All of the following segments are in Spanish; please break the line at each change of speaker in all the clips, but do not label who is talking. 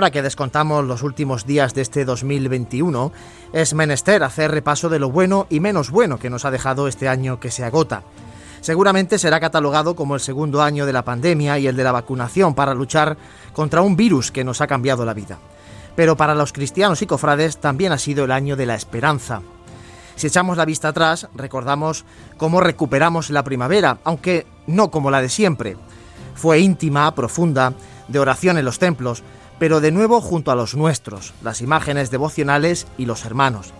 Ahora que descontamos los últimos días de este 2021, es menester hacer repaso de lo bueno y menos bueno que nos ha dejado este año que se agota. Seguramente será catalogado como el segundo año de la pandemia y el de la vacunación para luchar contra un virus que nos ha cambiado la vida. Pero para los cristianos y cofrades también ha sido el año de la esperanza. Si echamos la vista atrás, recordamos cómo recuperamos la primavera, aunque no como la de siempre. Fue íntima, profunda, de oración en los templos, pero de nuevo junto a los nuestros, las imágenes devocionales y los hermanos.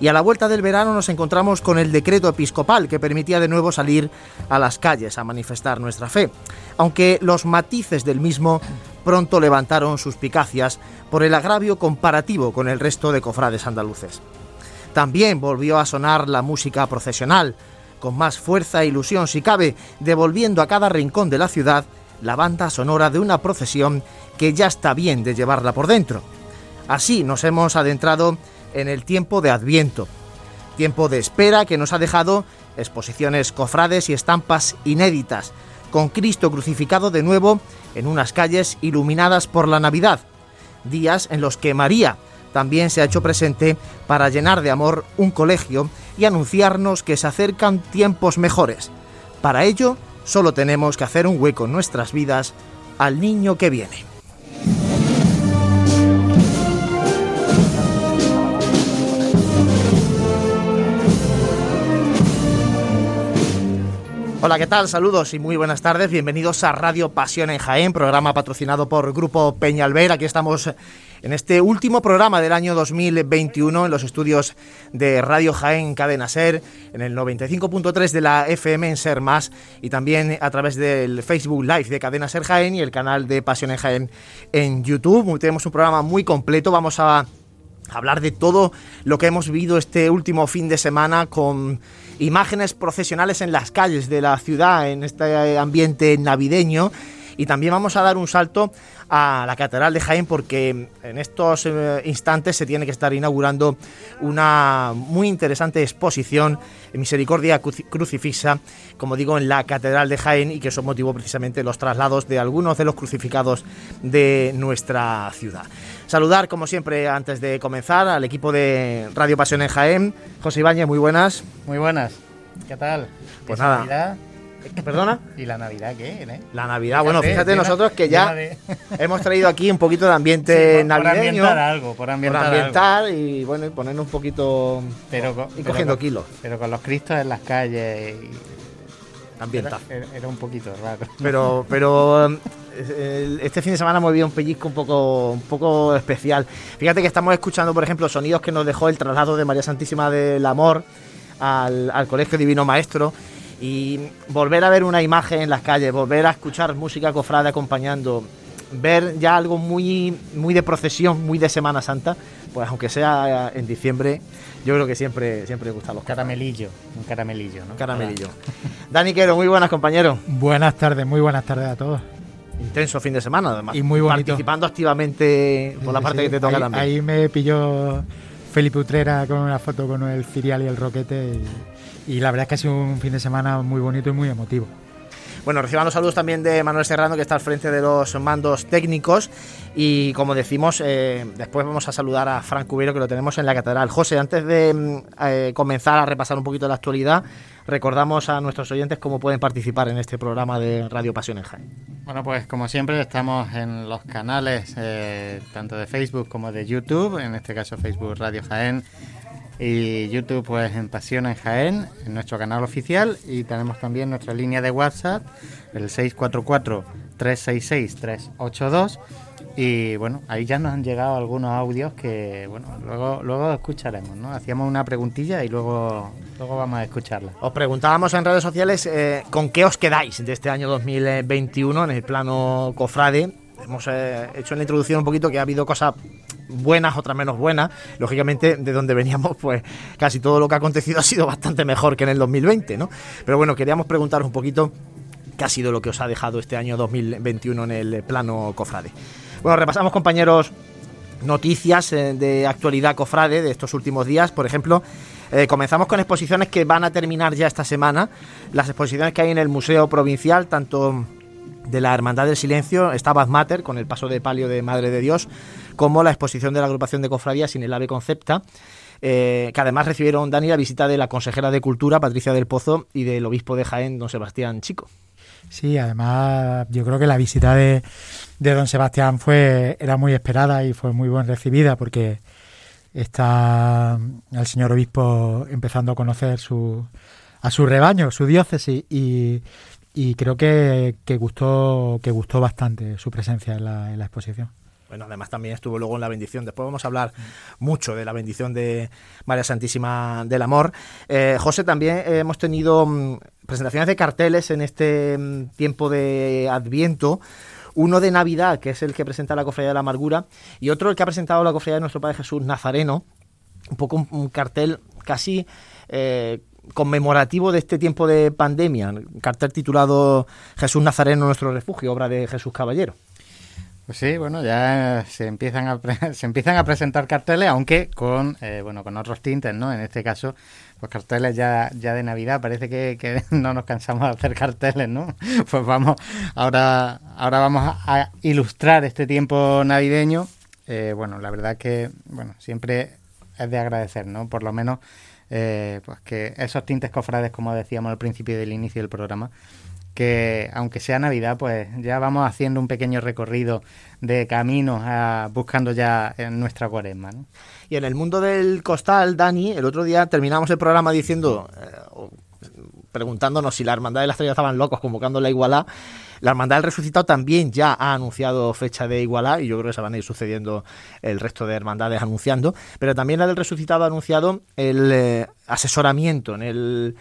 Y a la vuelta del verano nos encontramos con el decreto episcopal que permitía de nuevo salir a las calles a manifestar nuestra fe, aunque los matices del mismo pronto levantaron suspicacias por el agravio comparativo con el resto de cofrades andaluces. También volvió a sonar la música procesional, con más fuerza e ilusión si cabe, devolviendo a cada rincón de la ciudad la banda sonora de una procesión que ya está bien de llevarla por dentro. Así nos hemos adentrado en el tiempo de Adviento, tiempo de espera que nos ha dejado exposiciones cofrades y estampas inéditas, con Cristo crucificado de nuevo en unas calles iluminadas por la Navidad, días en los que María también se ha hecho presente para llenar de amor un colegio y anunciarnos que se acercan tiempos mejores. Para ello, solo tenemos que hacer un hueco en nuestras vidas al niño que viene. Hola, ¿qué tal? Saludos y muy buenas tardes. Bienvenidos a Radio Pasión en Jaén, programa patrocinado por Grupo Peñalver. Aquí estamos en este último programa del año 2021 en los estudios de Radio Jaén Cadena Ser, en el 95.3 de la FM en Ser Más y también a través del Facebook Live de Cadena Ser Jaén y el canal de Pasión Jaén en YouTube. Tenemos un programa muy completo. Vamos a hablar de todo lo que hemos vivido este último fin de semana con imágenes procesionales en las calles de la ciudad en este ambiente navideño y también vamos a dar un salto a la Catedral de Jaén porque en estos eh, instantes se tiene que estar inaugurando una muy interesante exposición Misericordia Crucifixa, como digo, en la Catedral de Jaén y que eso motivó precisamente los traslados de algunos de los crucificados de nuestra ciudad. Saludar, como siempre, antes de comenzar, al equipo de Radio Pasión en Jaén. José Ibáñez, muy buenas.
Muy buenas. ¿Qué tal?
Pues nada. ¿Perdona?
¿Y la Navidad qué? Eh?
La Navidad, bueno, fíjate nosotros que ya hemos traído aquí un poquito de ambiente navideño. Por
ambientar algo, por ambientar,
por ambientar y bueno, y ponernos un poquito
pero
y cogiendo kilos.
Pero con los cristos en las calles y
ambientar.
Era, un poquito raro.
Pero, pero este fin de semana hemos vivido un pellizco un poco, un poco especial. Fíjate que estamos escuchando, por ejemplo, sonidos que nos dejó el traslado de María Santísima del Amor al, al Colegio Divino Maestro. Y volver a ver una imagen en las calles, volver a escuchar música cofrada acompañando, ver ya algo muy, muy de procesión, muy de Semana Santa, pues aunque sea en diciembre, yo creo que siempre, siempre gustan los
caramelillo, un caramelillo, ¿no?
Caramelillo. Dani Quero, muy buenas compañeros.
Buenas tardes, muy buenas tardes a todos.
Intenso fin de semana, además.
Y muy bonito.
Participando activamente por la parte que te toca también.
Ahí me pilló Felipe Utrera con una foto con el Cirial y el Roquete y la verdad es que ha sido un fin de semana muy bonito y muy emotivo.
Bueno, recibamos saludos también de Manuel Serrano, que está al frente de los mandos técnicos. Y como decimos, eh, después vamos a saludar a Frank Cubero, que lo tenemos en la catedral. José, antes de mm, eh, comenzar a repasar un poquito la actualidad, recordamos a nuestros oyentes cómo pueden participar en este programa de Radio Pasión en Jaén.
Bueno, pues como siempre, estamos en los canales eh, tanto de Facebook como de YouTube, en este caso Facebook Radio Jaén y YouTube pues en Pasión en Jaén, en nuestro canal oficial y tenemos también nuestra línea de WhatsApp, el 644-366-382 y bueno, ahí ya nos han llegado algunos audios que bueno, luego, luego escucharemos, ¿no? Hacíamos una preguntilla y luego, luego vamos a escucharla.
Os preguntábamos en redes sociales eh, con qué os quedáis de este año 2021 en el plano cofrade. Hemos eh, hecho en la introducción un poquito que ha habido cosas buenas, otras menos buenas. Lógicamente, de donde veníamos, pues casi todo lo que ha acontecido ha sido bastante mejor que en el 2020, ¿no? Pero bueno, queríamos preguntaros un poquito qué ha sido lo que os ha dejado este año 2021 en el plano cofrade. Bueno, repasamos, compañeros, noticias eh, de actualidad cofrade de estos últimos días. Por ejemplo, eh, comenzamos con exposiciones que van a terminar ya esta semana. Las exposiciones que hay en el Museo Provincial, tanto de la Hermandad del Silencio está Bad Mater, con el paso de palio de Madre de Dios, como la exposición de la agrupación de cofradías sin el ave concepta, eh, que además recibieron, Dani, la visita de la consejera de Cultura, Patricia del Pozo, y del obispo de Jaén, don Sebastián Chico.
Sí, además yo creo que la visita de, de don Sebastián fue era muy esperada y fue muy bien recibida porque está el señor obispo empezando a conocer su, a su rebaño, su diócesis y, y creo que, gustó que gustó bastante su presencia en la, en la exposición.
Bueno, además también estuvo luego en la bendición. Después vamos a hablar mucho de la bendición de María Santísima del Amor. Eh, José, también hemos tenido mm, presentaciones de carteles en este mm, tiempo de Adviento. Uno de Navidad, que es el que presenta la Cofradía de la Amargura, y otro el que ha presentado la Cofradía de nuestro Padre Jesús Nazareno. Un poco un, un cartel casi eh, conmemorativo de este tiempo de pandemia. Cartel titulado Jesús Nazareno, nuestro refugio, obra de Jesús Caballero.
Pues sí, bueno, ya se empiezan a se empiezan a presentar carteles, aunque con eh, bueno con otros tintes, ¿no? En este caso, pues carteles ya ya de Navidad. Parece que, no nos cansamos de hacer carteles, ¿no? Pues vamos, ahora ahora vamos a, a ilustrar este tiempo navideño. Eh, bueno, la verdad que bueno siempre es de agradecer, ¿no? Por lo menos eh, pues que esos tintes cofrades, como decíamos al principio del inicio del programa, que aunque sea Navidad, pues ya vamos haciendo un pequeño recorrido de caminos buscando ya en nuestra cuaresma.
Y en el mundo del costal, Dani, el otro día terminamos el programa diciendo, preguntándonos si la Hermandad de las Estrellas estaban locos convocando la Igualá. La Hermandad del Resucitado también ya ha anunciado fecha de Igualá y yo creo que se van a ir sucediendo el resto de hermandades anunciando. Pero también la del Resucitado ha anunciado el eh, asesoramiento en el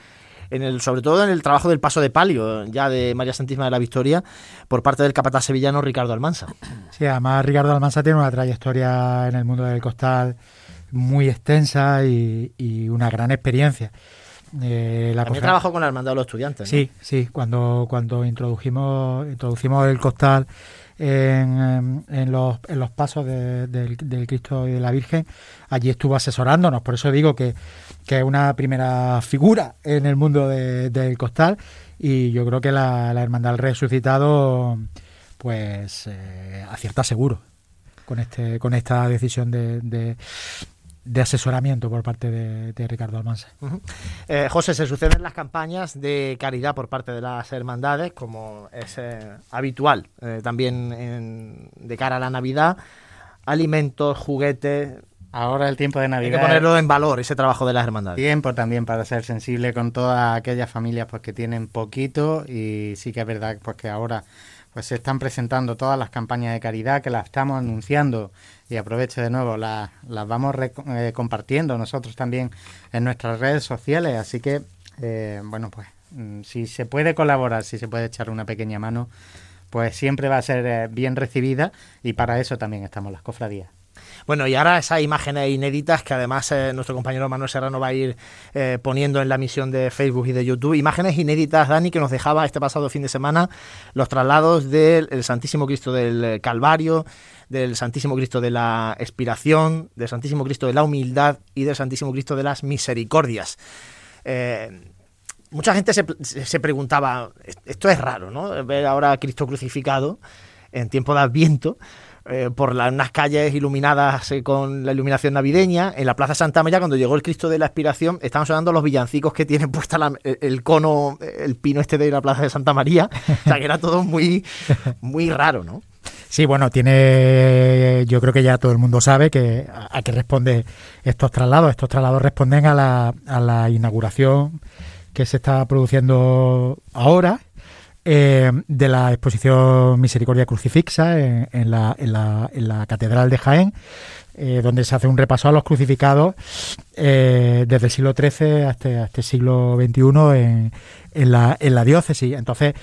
en el, sobre todo en el trabajo del paso de palio, ya de María Santísima de la Victoria, por parte del capataz sevillano Ricardo Almansa.
Sí, además Ricardo Almansa tiene una trayectoria en el mundo del costal muy extensa y una gran experiencia.
Eh, la También trabajó con la Hermandad de los Estudiantes.
Sí, ¿no? sí, cuando, cuando introdujimos, introducimos el costal en, en, los, en los pasos de, de, del Cristo y de la Virgen, allí estuvo asesorándonos. Por eso digo que, que es una primera figura en el mundo de, del costal y yo creo que la, la Hermandad del Resucitado pues eh, acierta seguro con este con esta decisión de, de, de asesoramiento por parte de, de Ricardo Almansa.
Uh -huh. eh, José, se suceden las campañas de caridad por parte de las hermandades, como es eh, habitual eh, también en, de cara a la Navidad, alimentos, juguetes.
Ahora el tiempo de Navidad.
Hay que ponerlo en valor, ese trabajo de las hermandades.
Tiempo también para ser sensible con todas aquellas familias pues, que tienen poquito y sí que es verdad pues, que ahora pues se están presentando todas las campañas de caridad que las estamos anunciando y aprovecho de nuevo, las, las vamos eh, compartiendo nosotros también en nuestras redes sociales, así que, eh, bueno, pues mm, si se puede colaborar, si se puede echar una pequeña mano, pues siempre va a ser eh, bien recibida y para eso también estamos las cofradías.
Bueno, y ahora esas imágenes inéditas que además eh, nuestro compañero Manuel Serrano va a ir eh, poniendo en la misión de Facebook y de YouTube. Imágenes inéditas, Dani, que nos dejaba este pasado fin de semana los traslados del Santísimo Cristo del Calvario, del Santísimo Cristo de la Expiración, del Santísimo Cristo de la Humildad y del Santísimo Cristo de las Misericordias. Eh, mucha gente se, se, preguntaba, esto es raro, ¿no? Ver ahora a Cristo crucificado en tiempo de Adviento eh, por las, unas calles iluminadas con la iluminación navideña. En la Plaza Santa María, cuando llegó el Cristo de la Expiración, estaban sonando los villancicos que tienen puesta la, el, el, cono, el pino este de la Plaza de Santa María. O sea, que era todo muy, muy raro, ¿no?
Sí, bueno, tiene, yo creo que ya todo el mundo sabe que a, a qué responde estos traslados. Estos traslados responden a la, a la inauguración que se está produciendo ahora eh, de la exposición Misericordia Crucifixa en, la, en, la, en la, Catedral de Jaén, eh, donde se hace un repaso a los crucificados eh, desde el siglo XIII hasta, el siglo XXI la, en la diócesis. Entonces,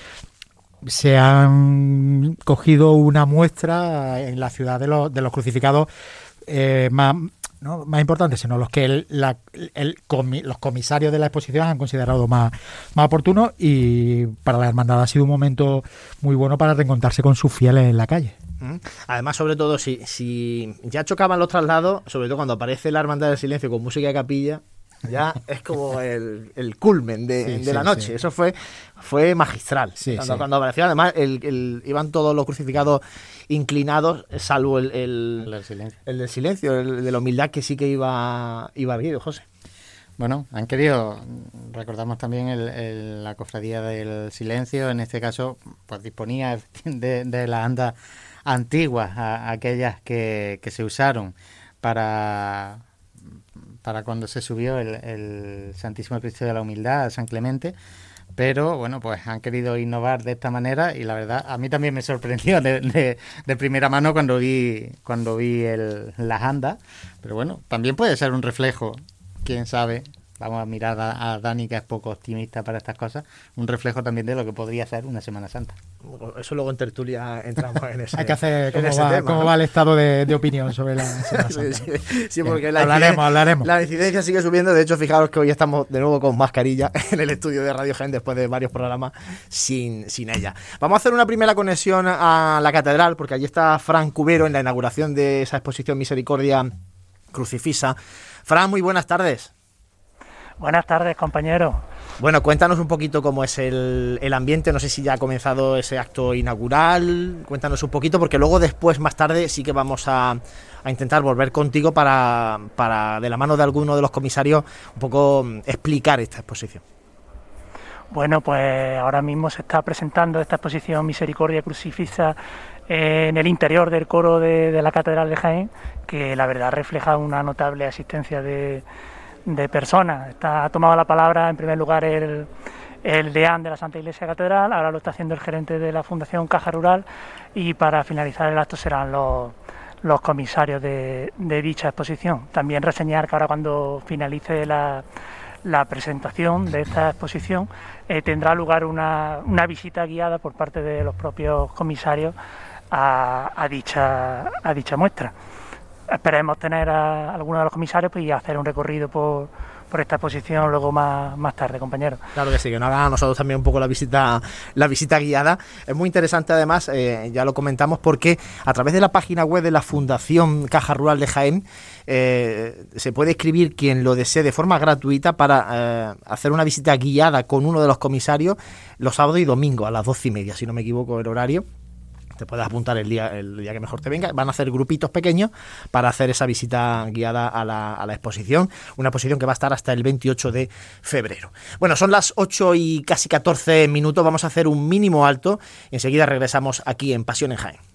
se han cogido una muestra en la ciudad de los, de los crucificados más, ¿no? más importantes, sino los que el, la, los comisarios de la exposición han considerado más, más oportunos y para la hermandad ha sido un momento muy bueno para reencontrarse con sus fieles en la calle.
Además, sobre todo, si, si ya chocaban los traslados, sobre todo cuando aparece la Hermandad del Silencio con música de capilla, ya es como el, el culmen de, la noche. Eso fue, fue magistral. Cuando, cuando, apareció, además, el, iban todos los crucificados inclinados, salvo el, el,
del silencio,
el del silencio, el de la humildad que sí que iba, iba erguido, José.
Bueno, han querido, recordamos también el, la cofradía del silencio, en este caso, pues disponía de, de las andas antiguas, aquellas que, que, se usaron para, para cuando se subió el, el Santísimo Cristo de la Humildad, San Clemente, pero bueno, pues han querido innovar de esta manera y la verdad a mí también me sorprendió de, de, primera mano cuando vi cuando vi el, las andas, pero bueno, también puede ser un reflejo quién sabe, vamos a mirar a, Dani, que es poco optimista para estas cosas, un reflejo también de lo que podría ser una Semana Santa.
Eso luego en tertulia entramos en ese
Hay que hacer cómo, va, el estado de, opinión sobre la Semana Santa.
sí, porque la
hablaremos, hablaremos.
La incidencia sigue subiendo. De hecho, fijaros que hoy estamos de nuevo con mascarilla en el estudio de Radio Gen después de varios programas sin, sin ella. Vamos a hacer una primera conexión a la catedral, porque allí está Fran Cubero en la inauguración de esa exposición Misericordia Crucifisa. Fran, muy buenas tardes.
Buenas tardes, compañero.
Bueno, cuéntanos un poquito cómo es el, ambiente, no sé si ya ha comenzado ese acto inaugural, cuéntanos un poquito, porque luego después, más tarde, sí que vamos a, intentar volver contigo para, para, de la mano de alguno de los comisarios, un poco mm, explicar esta exposición.
Bueno, pues ahora mismo se está presentando esta exposición Misericordia Crucifixa en el interior del coro de la Catedral de Jaén, que la verdad refleja una notable asistencia de de personas. Está, ha tomado la palabra en primer lugar el, el deán de la Santa Iglesia Catedral, ahora lo está haciendo el gerente de la Fundación Caja Rural y para finalizar el acto serán los, los comisarios de, de dicha exposición. También reseñar que ahora cuando finalice la, la presentación de esta exposición eh, tendrá lugar una, una, visita guiada por parte de los propios comisarios a, a, dicha, a dicha muestra esperemos tener a algunos de los comisarios pues, y hacer un recorrido por, por esta exposición luego más, más tarde, compañero.
Claro que sí, que nos haga a nosotros también un poco la visita, la visita guiada. Es muy interesante además, eh, ya lo comentamos, porque a través de la página web de la Fundación Caja Rural de Jaén eh, se puede escribir quien lo desee de forma gratuita para eh, hacer una visita guiada con uno de los comisarios los sábados y domingos a las doce y media, si no me equivoco el horario te puedes apuntar el día, el día que mejor te venga. Van a hacer grupitos pequeños para hacer esa visita guiada a la, a la exposición. Una exposición que va a estar hasta el 28 de febrero. Bueno, son las 8 y casi 14 minutos. Vamos a hacer un mínimo alto enseguida regresamos aquí en Pasión en Jaén.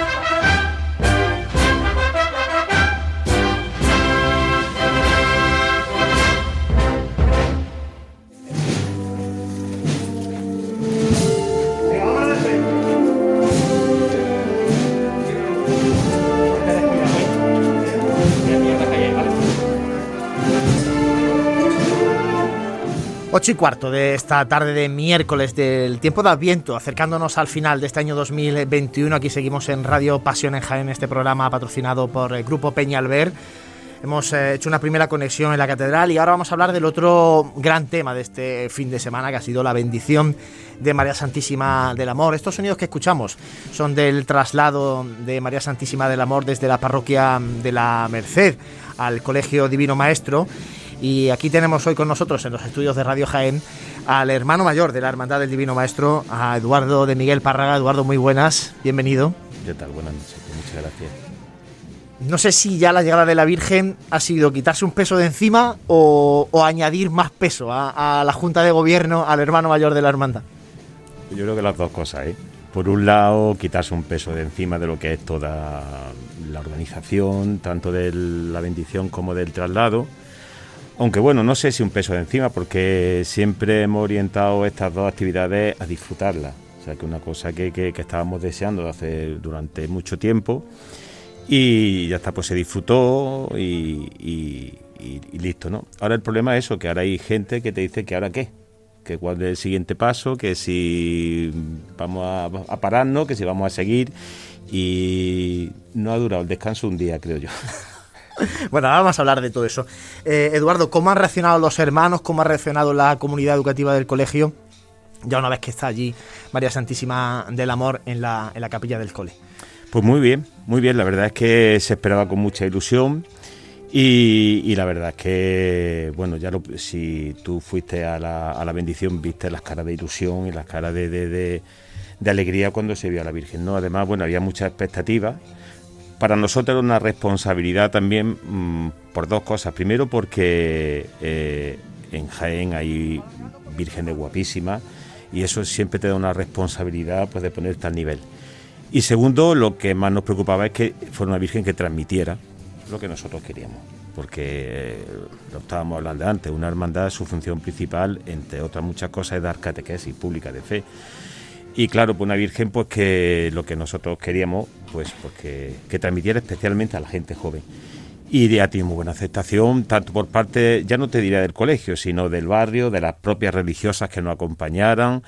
8 y cuarto de esta tarde de miércoles del tiempo de Adviento, acercándonos al final de este año 2021. Aquí seguimos en Radio Pasión en Jaén, este programa patrocinado por el Grupo Peñalver. Hemos eh, hecho una primera conexión en la catedral y ahora vamos a hablar del otro gran tema de este fin de semana que ha sido la bendición de María Santísima del Amor. Estos sonidos que escuchamos son del traslado de María Santísima del Amor desde la parroquia de la Merced al Colegio Divino Maestro y aquí tenemos hoy con nosotros en los estudios de Radio Jaén al hermano mayor de la Hermandad del Divino Maestro, a Eduardo de Miguel Párraga. Eduardo, muy buenas, bienvenido.
¿Qué tal? Buenas noches, muchas gracias.
No sé si ya la llegada de la Virgen ha sido quitarse un peso de encima o, añadir más peso a, la Junta de Gobierno, al hermano mayor de la Hermandad.
Yo creo que las dos cosas, ¿eh? Por un lado, quitarse un peso de encima de lo que es toda la organización, tanto de la bendición como del traslado aunque bueno, no sé si un peso de encima, porque siempre hemos orientado estas dos actividades a disfrutarlas. O sea, que una cosa que, que, estábamos deseando hace durante mucho tiempo y ya está, pues se disfrutó y, listo, ¿no? Ahora el problema es eso, que ahora hay gente que te dice que ahora qué, que cuál es el siguiente paso, que si vamos a, pararnos, que si vamos a seguir y no ha durado el descanso un día, creo yo.
Bueno, ahora vamos a hablar de todo eso. Eh, Eduardo, ¿cómo han reaccionado los hermanos? ¿Cómo ha reaccionado la comunidad educativa del colegio? Ya una vez que está allí María Santísima del Amor en la, en la capilla del cole.
Pues muy bien, muy bien. La verdad es que se esperaba con mucha ilusión. Y, la verdad es que, bueno, ya si tú fuiste a la, a la, bendición, viste las caras de ilusión y las caras de, de, alegría cuando se vio a la Virgen, ¿no? Además, bueno, había muchas expectativas. Para nosotros era una responsabilidad también mm, por dos cosas. Primero, porque eh, en Jaén hay vírgenes guapísimas y eso siempre te da una responsabilidad pues, de ponerte al nivel. Y segundo, lo que más nos preocupaba es que fuera una Virgen que transmitiera lo que nosotros queríamos. Porque eh, lo estábamos hablando antes, una hermandad, su función principal, entre otras muchas cosas, es dar catequesis pública de fe. Y claro, pues una Virgen, pues que lo que nosotros queríamos, pues, pues que, transmitiera especialmente a la gente joven. Y ya tiene muy buena aceptación, tanto por parte, ya no te diría del colegio, sino del barrio, de las propias religiosas que nos acompañaran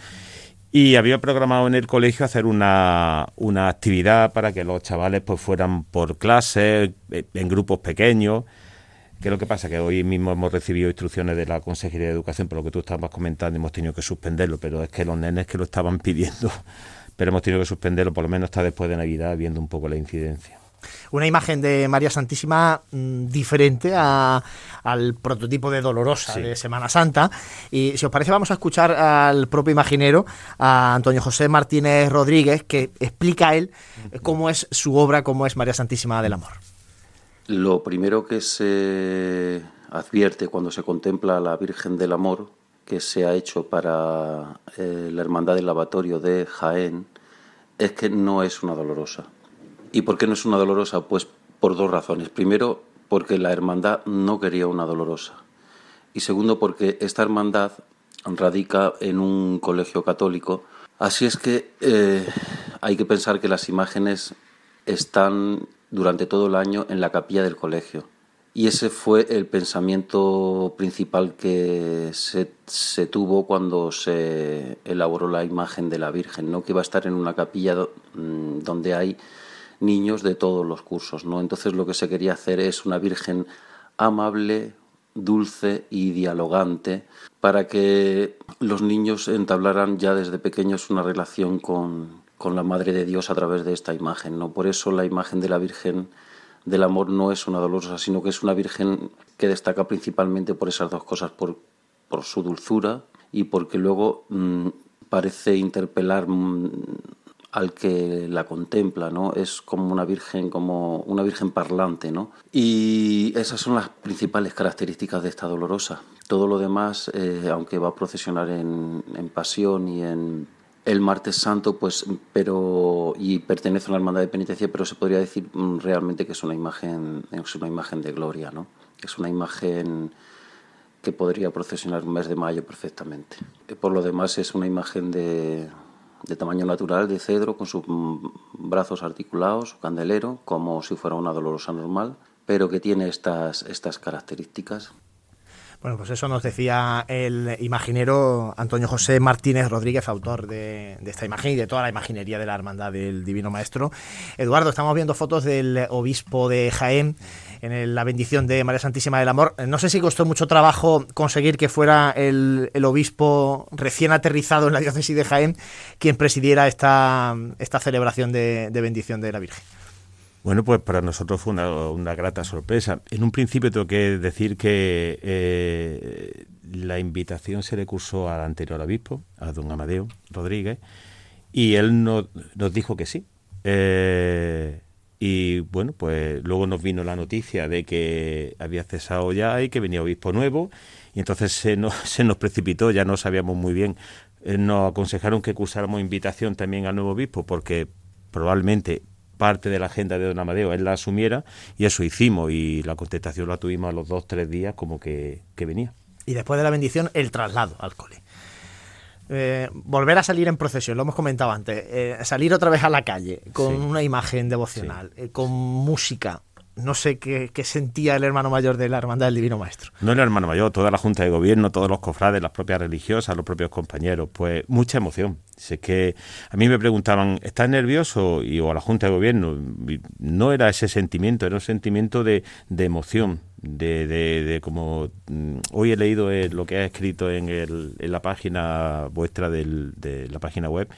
y había programado en el colegio hacer una, una actividad para que los chavales pues fueran por clase, eh, en grupos pequeños. Que lo que pasa que hoy mismo hemos recibido instrucciones de la Consejería de Educación, por lo que tú estabas comentando, hemos tenido que suspenderlo, pero es que los nenes que lo estaban pidiendo, pero hemos tenido que suspenderlo por lo menos hasta después de Navidad, viendo un poco la incidencia
una imagen de María Santísima mm, diferente al prototipo de Dolorosa de Semana Santa. Y si os parece, vamos a escuchar al propio imaginero, a Antonio José Martínez Rodríguez, que explica a él cómo es su obra, cómo es María Santísima del Amor.
Lo primero que se advierte cuando se contempla a la Virgen del Amor, que se ha hecho para eh, la Hermandad del Lavatorio de Jaén, es que no es una dolorosa. ¿Y por qué no es una dolorosa? Pues por dos razones. Primero, porque la hermandad no quería una dolorosa. Y segundo, porque esta hermandad radica en un colegio católico. Así es que eh, hay que pensar que las imágenes están durante todo el año en la capilla del colegio. Y ese fue el pensamiento principal que se, tuvo cuando se elaboró la imagen de la Virgen, ¿no? que iba a estar en una capilla mm, donde hay niños de todos los cursos, ¿no? Entonces lo que se quería hacer es una Virgen amable, dulce y dialogante para que los niños entablaran ya desde pequeños una relación con, con la Madre de Dios a través de esta imagen, ¿no? Por eso la imagen de la Virgen del amor no es una dolorosa, sino que es una Virgen que destaca principalmente por esas dos cosas, por, por su dulzura y porque luego mm, parece interpelar mm, al que la contempla, ¿no? Es como una virgen, como una virgen parlante, ¿no? Y esas son las principales características de esta dolorosa. Todo lo demás, eh, aunque va a procesionar en, pasión y en el martes santo, pues, pero y pertenece a la hermandad de penitencia, pero se podría decir mm, realmente que es una imagen, es una imagen de gloria, ¿no? Es una imagen que podría procesionar un mes de mayo perfectamente. Por lo demás es una imagen de, tamaño natural de cedro con sus brazos articulados, su candelero, como si fuera una dolorosa normal, pero que tiene estas, estas características.
Bueno, pues eso nos decía el imaginero Antonio José Martínez Rodríguez, autor de, esta imagen y de toda la imaginería de la Hermandad del Divino Maestro. Eduardo, estamos viendo fotos del obispo de Jaén en la bendición de María Santísima del Amor. No sé si costó mucho trabajo conseguir que fuera el, obispo recién aterrizado en la diócesis de Jaén quien presidiera esta, esta celebración de bendición de la Virgen.
Bueno, pues para nosotros fue una, grata sorpresa. En un principio tengo que decir que eh, la invitación se le cursó al anterior obispo, a don Amadeo Rodríguez, y él nos dijo que sí. Eh, y bueno, pues luego nos vino la noticia de que había cesado ya y que venía obispo nuevo, y entonces se nos, se nos precipitó, ya no sabíamos muy bien. Eh, nos aconsejaron que cursáramos invitación también al nuevo obispo, porque probablemente parte de la agenda de don Amadeo él la asumiera y eso hicimos y la contestación la tuvimos a los dos, tres días como que, venía.
Y después de la bendición, el traslado al cole. eh, volver a salir en procesión, lo hemos comentado antes, eh, salir otra vez a la calle con una imagen devocional, eh, con música, no sé qué, sentía el hermano mayor de la Hermandad del Divino Maestro.
No el hermano mayor, toda la Junta de Gobierno, todos los cofrades, las propias religiosas, los propios compañeros, pues mucha emoción. Si es que a mí me preguntaban, ¿estás nervioso? Y, o a la Junta de Gobierno, no era ese sentimiento, era un sentimiento de, de emoción, de, de, como mm, hoy he leído lo que ha escrito en, el, en la página vuestra del, de la página web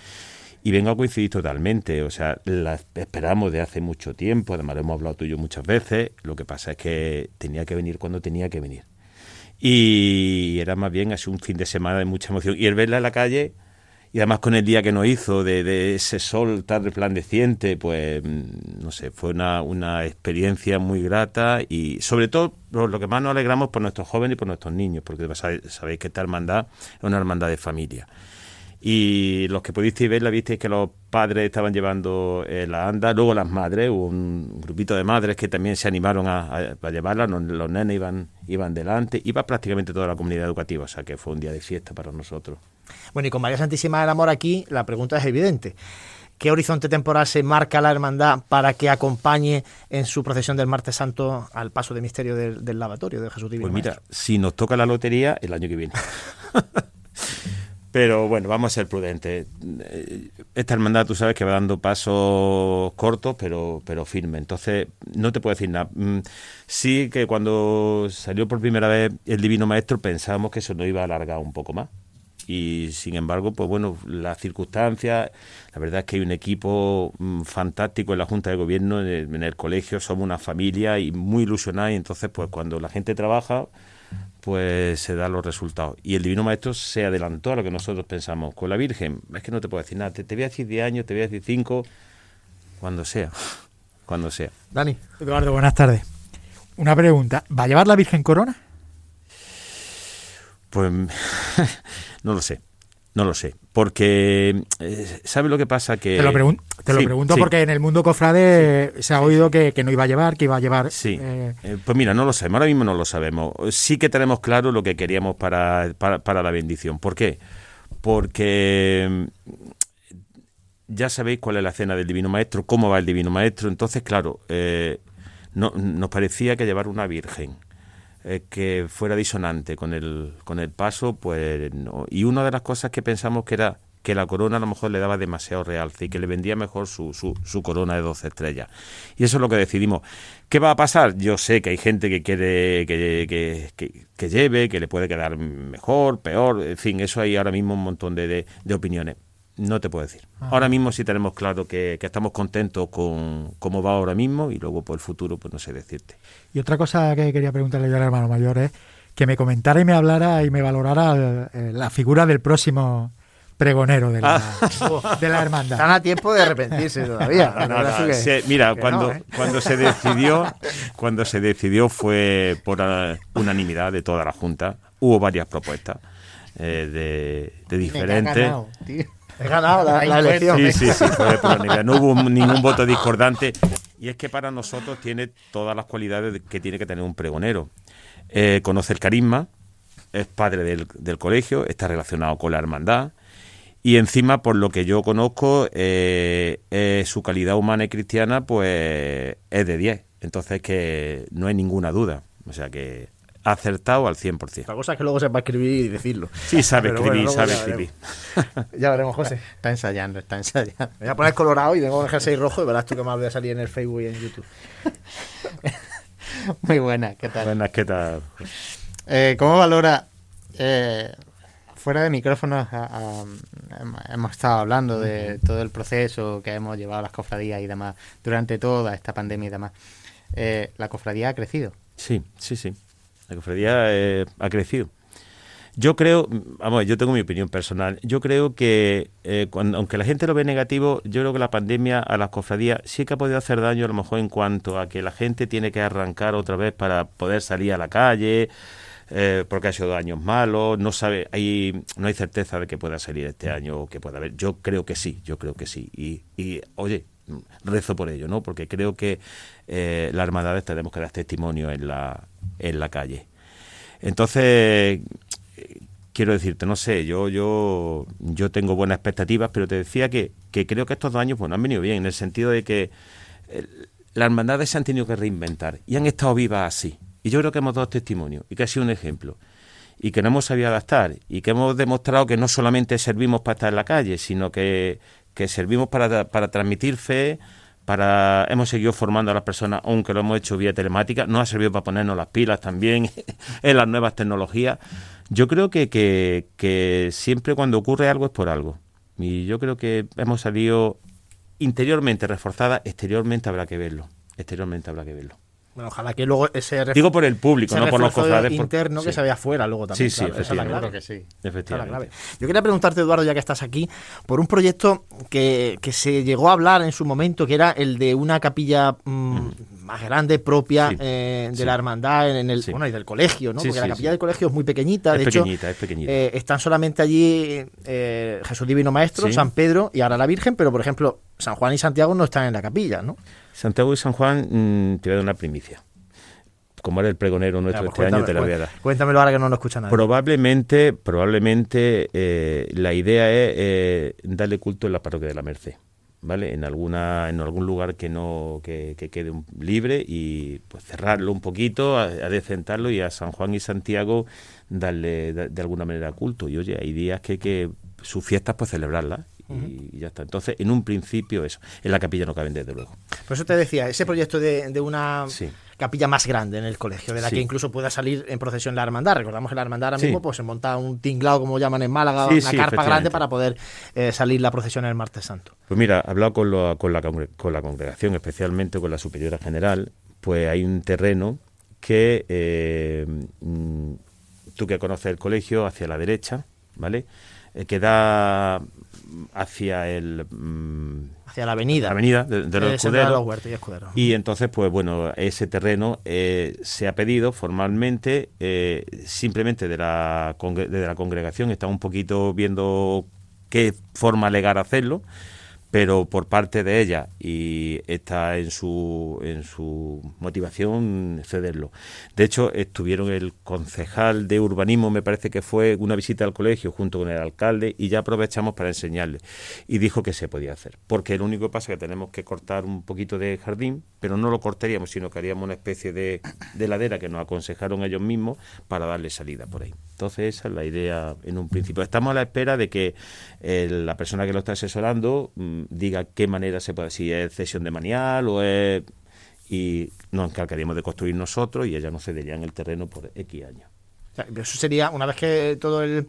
y vengo a coincidir totalmente. O sea, la esperamos de hace mucho tiempo, además lo hemos hablado tú y yo muchas veces. Lo que pasa es que tenía que venir cuando tenía que venir. Y era más bien así un fin de semana de mucha emoción. Y el verla en la calle, y además con el día que nos hizo, de, ese sol tan resplandeciente, pues mm, no sé, fue una, una experiencia muy grata y sobre todo lo que más nos alegramos por nuestros jóvenes y por nuestros niños, porque sabéis que esta hermandad es una hermandad de familia. Y los que pudisteis verla, visteis que los padres estaban llevando eh, la anda, luego las madres, hubo un grupito de madres que también se animaron a, llevarla, los, nenes iban, iban delante, iba prácticamente toda la comunidad educativa, o sea que fue un día de fiesta para nosotros.
Bueno, y con María Santísima del Amor aquí, la pregunta es evidente. ¿Qué horizonte temporal se marca la hermandad para que acompañe en su procesión del martes santo al paso de misterio del, lavatorio de Jesús Divino?
Pues mira, si nos toca la lotería, el año que viene. Pero bueno, vamos a ser prudentes. Esta hermandad, tú sabes que va dando pasos cortos, pero, pero firmes. Entonces, no te puedo decir nada. Mm, sí que cuando salió por primera vez el Divino Maestro pensábamos que eso no iba a alargar un poco más. Y sin embargo, pues bueno, las circunstancias, la verdad es que hay un equipo mm, fantástico en la Junta de Gobierno, en el, en el colegio, somos una familia y muy ilusionada. Y entonces, pues cuando la gente trabaja pues se dan los resultados. Y el Divino Maestro se adelantó a lo que nosotros pensamos. Con la Virgen, es que no te puedo decir nada, te, voy a decir 10 años, te voy a decir 5, cuando sea, cuando sea.
Dani.
Eduardo, buenas tardes. Una pregunta, ¿va a llevar la Virgen Corona?
Pues no lo sé. No lo sé, porque eh, ¿sabe lo que pasa? Que
te lo, te lo pregunto porque en el mundo cofrade se ha oído que, no iba a llevar, que iba a llevar.
Sí. Eh, eh, pues mira, no lo sabemos. Ahora mismo no lo sabemos. Sí que tenemos claro lo que queríamos para, para, la bendición. ¿Por qué? Porque mm, ya sabéis cuál es la cena del Divino Maestro, cómo va el Divino Maestro. Entonces, claro, no, nos parecía que llevar una virgen eh, que fuera disonante con el, con el paso, pues no. Y una de las cosas que pensamos que era que la corona a lo mejor le daba demasiado realce y que le vendía mejor su, su, su, corona de 12 estrellas. Y eso es lo que decidimos. ¿Qué va a pasar? Yo sé que hay gente que quiere que, que, que, lleve, que le puede quedar mejor, peor, en fin, eso hay ahora mismo un montón de, de opiniones. No te puedo decir. Ahora mismo sí tenemos claro que, estamos contentos con cómo va ahora mismo y luego por el futuro pues no sé decirte.
Y otra cosa que quería preguntarle yo al hermano mayor es que me comentara y me hablara y me valorara eh, la figura del próximo pregonero de la, ah. de la hermandad.
Están a tiempo de arrepentirse todavía.
mira, cuando, ¿eh? cuando se decidió, cuando se decidió fue por unanimidad de toda la Junta. Hubo varias propuestas eh, de, diferentes.
He ganado la, elección.
Sí, sí, sí, No hubo ningún voto discordante. Y es que para nosotros tiene todas las cualidades que tiene que tener un pregonero. Eh, conoce el carisma, es padre del, colegio, está relacionado con la hermandad. Y encima, por lo que yo conozco, eh, su calidad humana y cristiana, pues es de 10. Entonces, que no hay ninguna duda. O sea que acertado al 100%.
La cosa es que luego se va a escribir y decirlo.
Sí, sabe escribir, sabe escribir.
Ya veremos, José.
Está ensayando, está ensayando.
Me voy a poner colorado y tengo que dejar rojo y verás tú que más voy a salir en el Facebook y en YouTube.
Muy buena, ¿qué tal?
Buenas, ¿qué tal?
Eh, ¿Cómo valora, eh, fuera de micrófonos, hemos estado hablando de todo el proceso que hemos llevado a las cofradías y demás durante toda esta pandemia y demás. Eh, ¿La cofradía ha crecido?
Sí, sí, sí. La cofradía eh, ha crecido. Yo creo, vamos, yo tengo mi opinión personal. Yo creo que, eh, aunque la gente lo ve negativo, yo creo que la pandemia a las cofradías sí que ha podido hacer daño, a lo mejor en cuanto a que la gente tiene que arrancar otra vez para poder salir a la calle, eh, porque ha sido años malos, no sabe, hay, no hay certeza de que pueda salir este año o que pueda haber. Yo creo que sí, yo creo que sí. Y, y oye, rezo por ello, ¿no? Porque creo que eh, las hermandades tenemos que dar testimonio en la, en la calle. Entonces, quiero decirte, no sé, yo yo yo tengo buenas expectativas, pero te decía que, que creo que estos dos años bueno, han venido bien, en el sentido de que las hermandades se han tenido que reinventar y han estado vivas así. Y yo creo que hemos dado testimonio y que ha sido un ejemplo. Y que no hemos sabido adaptar y que hemos demostrado que no solamente servimos para estar en la calle, sino que, que servimos para, para transmitir fe, para hemos seguido formando a las personas, aunque lo hemos hecho vía telemática, nos ha servido para ponernos las pilas también en las nuevas tecnologías. Yo creo que, que, que siempre cuando ocurre algo es por algo. Y yo creo que hemos salido interiormente reforzada, exteriormente habrá que verlo. Exteriormente habrá que verlo.
Bueno, ojalá que luego ese
Digo por el público, no por los cofrades.
interno que se vea afuera luego también.
Sí, sí,
claro, esa es la clave.
que sí.
Efectivamente.
Yo quería preguntarte, Eduardo, ya que estás aquí, por un proyecto que, que se llegó a hablar en su momento, que era el de una capilla mmm, más grande, propia
Sí,
eh, de
sí.
la hermandad en el, bueno, y del colegio, ¿no? Porque la capilla del colegio es muy pequeñita.
Es
de hecho,
pequeñita, es pequeñita.
eh, están solamente allí eh, Jesús Divino Maestro. San Pedro y ahora la Virgen, pero por ejemplo, San Juan y Santiago no están en la capilla, ¿no?
Santiago y San Juan, mm, te voy a dar una primicia. Como era el pregonero nuestro
Ya,
este
pues
año, te la voy a dar.
cué- Cuéntamelo ahora que no lo escucha nadie.
Probablemente, probablemente eh, la idea es eh, darle culto en la parroquia de la Merced, ¿vale? En alguna, en algún lugar que no, que, que quede un- libre y pues cerrarlo un poquito, a, y a San Juan y Santiago darle de, de alguna manera culto. Y oye, hay días que hay que sus fiestas pues celebrarlas y, y ya está. Entonces, en un principio eso. En la capilla no caben desde luego.
Por eso te decía, ese proyecto de, de una
Sí.
capilla más grande en el colegio, de la
Sí.
que incluso pueda salir en procesión la hermandad. Recordamos que la hermandad ahora
Sí.
mismo pues se monta un tinglado, como llaman en Málaga, una carpa grande para poder eh, salir la procesión el martes santo.
Pues mira, he hablado con, lo- con, la, con la congregación, especialmente con la superiora general, pues hay un terreno que eh, mm, tú que conoces el colegio, hacia la derecha, ¿vale? Eh, que da hacia el... mm,
Hacia la avenida.
la avenida de, de los
Eh, de
escuderos.
los Huertos y Escuderos.
Y entonces, pues bueno, ese terreno eh, se ha pedido formalmente, eh, simplemente de la, de la congregación, está un poquito viendo qué forma legal hacerlo, pero por parte de ella y está en su, en su motivación cederlo. De hecho, estuvieron el concejal de urbanismo, me parece que fue una visita al colegio junto con el alcalde y ya aprovechamos para enseñarle. Y dijo que se podía hacer, porque lo único es que tenemos que cortar un poquito de jardín, pero no lo cortaríamos, sino que haríamos una especie de, de ladera que nos aconsejaron ellos mismos para darle salida por ahí. Entonces esa es la idea en un principio. Estamos a la espera de que eh, la persona que lo está asesorando mm, diga qué manera se puede, si es cesión de manial o es... Y nos encargaríamos de construir nosotros y ella nos cedería en el terreno por X años.
Eso sería, una vez que todo el,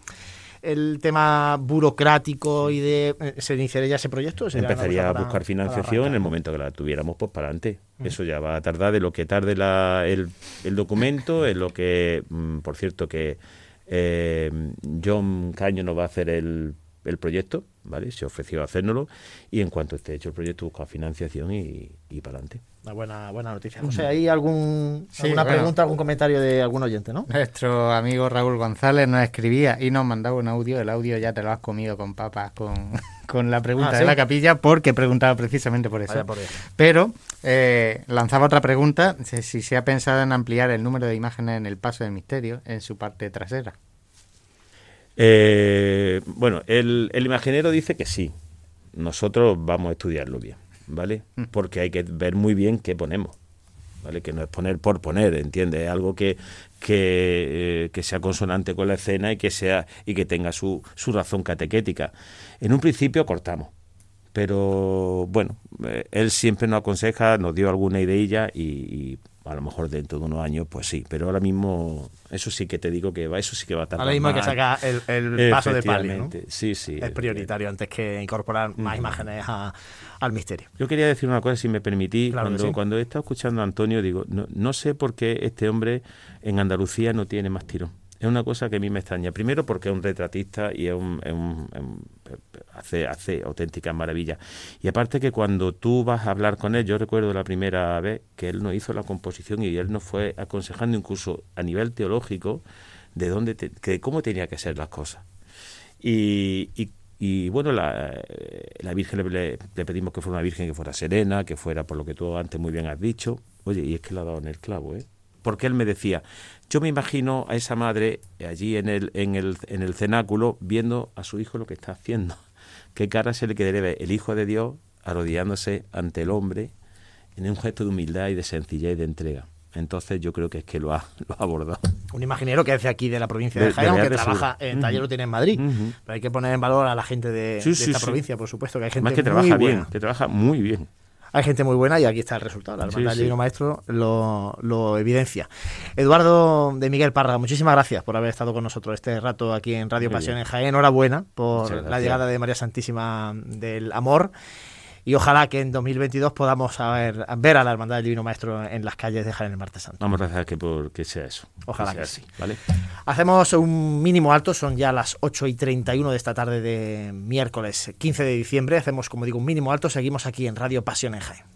el tema burocrático y de... eh, ¿Se iniciaría ya ese proyecto? ¿Sería una
Empezaría a
para-
buscar financiación en el momento que la tuviéramos, pues para adelante. Eso ya va a tardar de lo que tarde la, el, el documento, en lo que, mm, por cierto, que eh, John Caño nos va a hacer el, el proyecto, ¿vale? Se ofreció a hacérnoslo y en cuanto esté hecho el proyecto busca financiación y, y para adelante.
Una buena, buena noticia. José, ¿hay algún,
Sí,
alguna
bueno.
pregunta, algún comentario de algún oyente, no?
Nuestro amigo Raúl González nos escribía y nos mandaba un audio. El audio ya te lo has comido con papas con, con la pregunta
Ah, ¿sí?
de la capilla porque preguntaba precisamente por eso.
Vaya por Dios.
Pero eh, lanzaba otra pregunta, si, si se ha pensado en ampliar el número de imágenes en el paso del misterio en su parte trasera.
Eh, bueno, el, el imaginero dice que sí. Nosotros vamos a estudiarlo bien, ¿vale? Porque hay que ver muy bien qué ponemos, ¿vale? Que no es poner por poner, ¿entiendes? Es algo que, que, eh, que sea consonante con la escena y que sea y que tenga su, su razón catequética. En un principio cortamos, pero bueno, eh, él siempre nos aconseja, nos dio alguna ideilla y, y a lo mejor dentro de unos años, pues sí. Pero ahora mismo, eso sí que te digo que va, eso sí que va a tardar
Ahora mismo hay que sacar el, el paso de palio, ¿no?
Sí, sí.
Es prioritario antes que incorporar más imágenes a- al misterio.
Yo quería decir una cosa, si me permitís.
Claro
cuando,
sí.
cuando he estado escuchando a Antonio, digo, no, no sé por qué este hombre en Andalucía no tiene más tirón. Es una cosa que a mí me extraña. Primero porque es un retratista y es un, es un- hace, auténticas maravillas. Y aparte que cuando tú vas a hablar con él, yo recuerdo la primera vez que él nos hizo la composición y él nos fue aconsejando incluso a nivel teológico de dónde te- que cómo tenía que ser las cosas. Y, bueno, la, eh, la Virgen le, le- pedimos que fuera una Virgen que fuera serena, que fuera por lo que tú antes muy bien has dicho. Oye, y es que le ha dado en el clavo, ¿eh? Porque él me decía, yo me imagino a esa madre allí en el, en el, en el cenáculo viendo a su hijo lo que está haciendo. ¿Qué cara se le quedaría el Hijo de Dios arrodillándose ante el hombre en un gesto de humildad y de sencillez y de entrega? Entonces yo creo que es que lo ha, lo ha abordado.
Un imaginero que hace aquí de la provincia de, Jaén, que trabaja en taller lo tiene en Madrid. Pero hay que poner en valor a la gente de, esta provincia, por supuesto, que hay gente
Más que trabaja bien, que trabaja muy bien.
Hay gente muy buena y aquí está el resultado. La hermandad del Divino Maestro lo, lo, evidencia. Eduardo de Miguel Parra, muchísimas gracias por haber estado con nosotros este rato aquí en Radio Pasión en Jaén. Enhorabuena por la llegada de María Santísima del Amor y ojalá que en 2022 podamos ver, a la Hermandad del Divino Maestro en las calles de Jaén el Martes Santo.
Vamos a rezar que, por, que sea eso.
Ojalá que, sea así. ¿vale? Hacemos un mínimo alto, son ya las 8 y 31 de esta tarde de miércoles 15 de diciembre. Hacemos, como digo, un mínimo alto. Seguimos aquí en Radio Pasión en Jaén.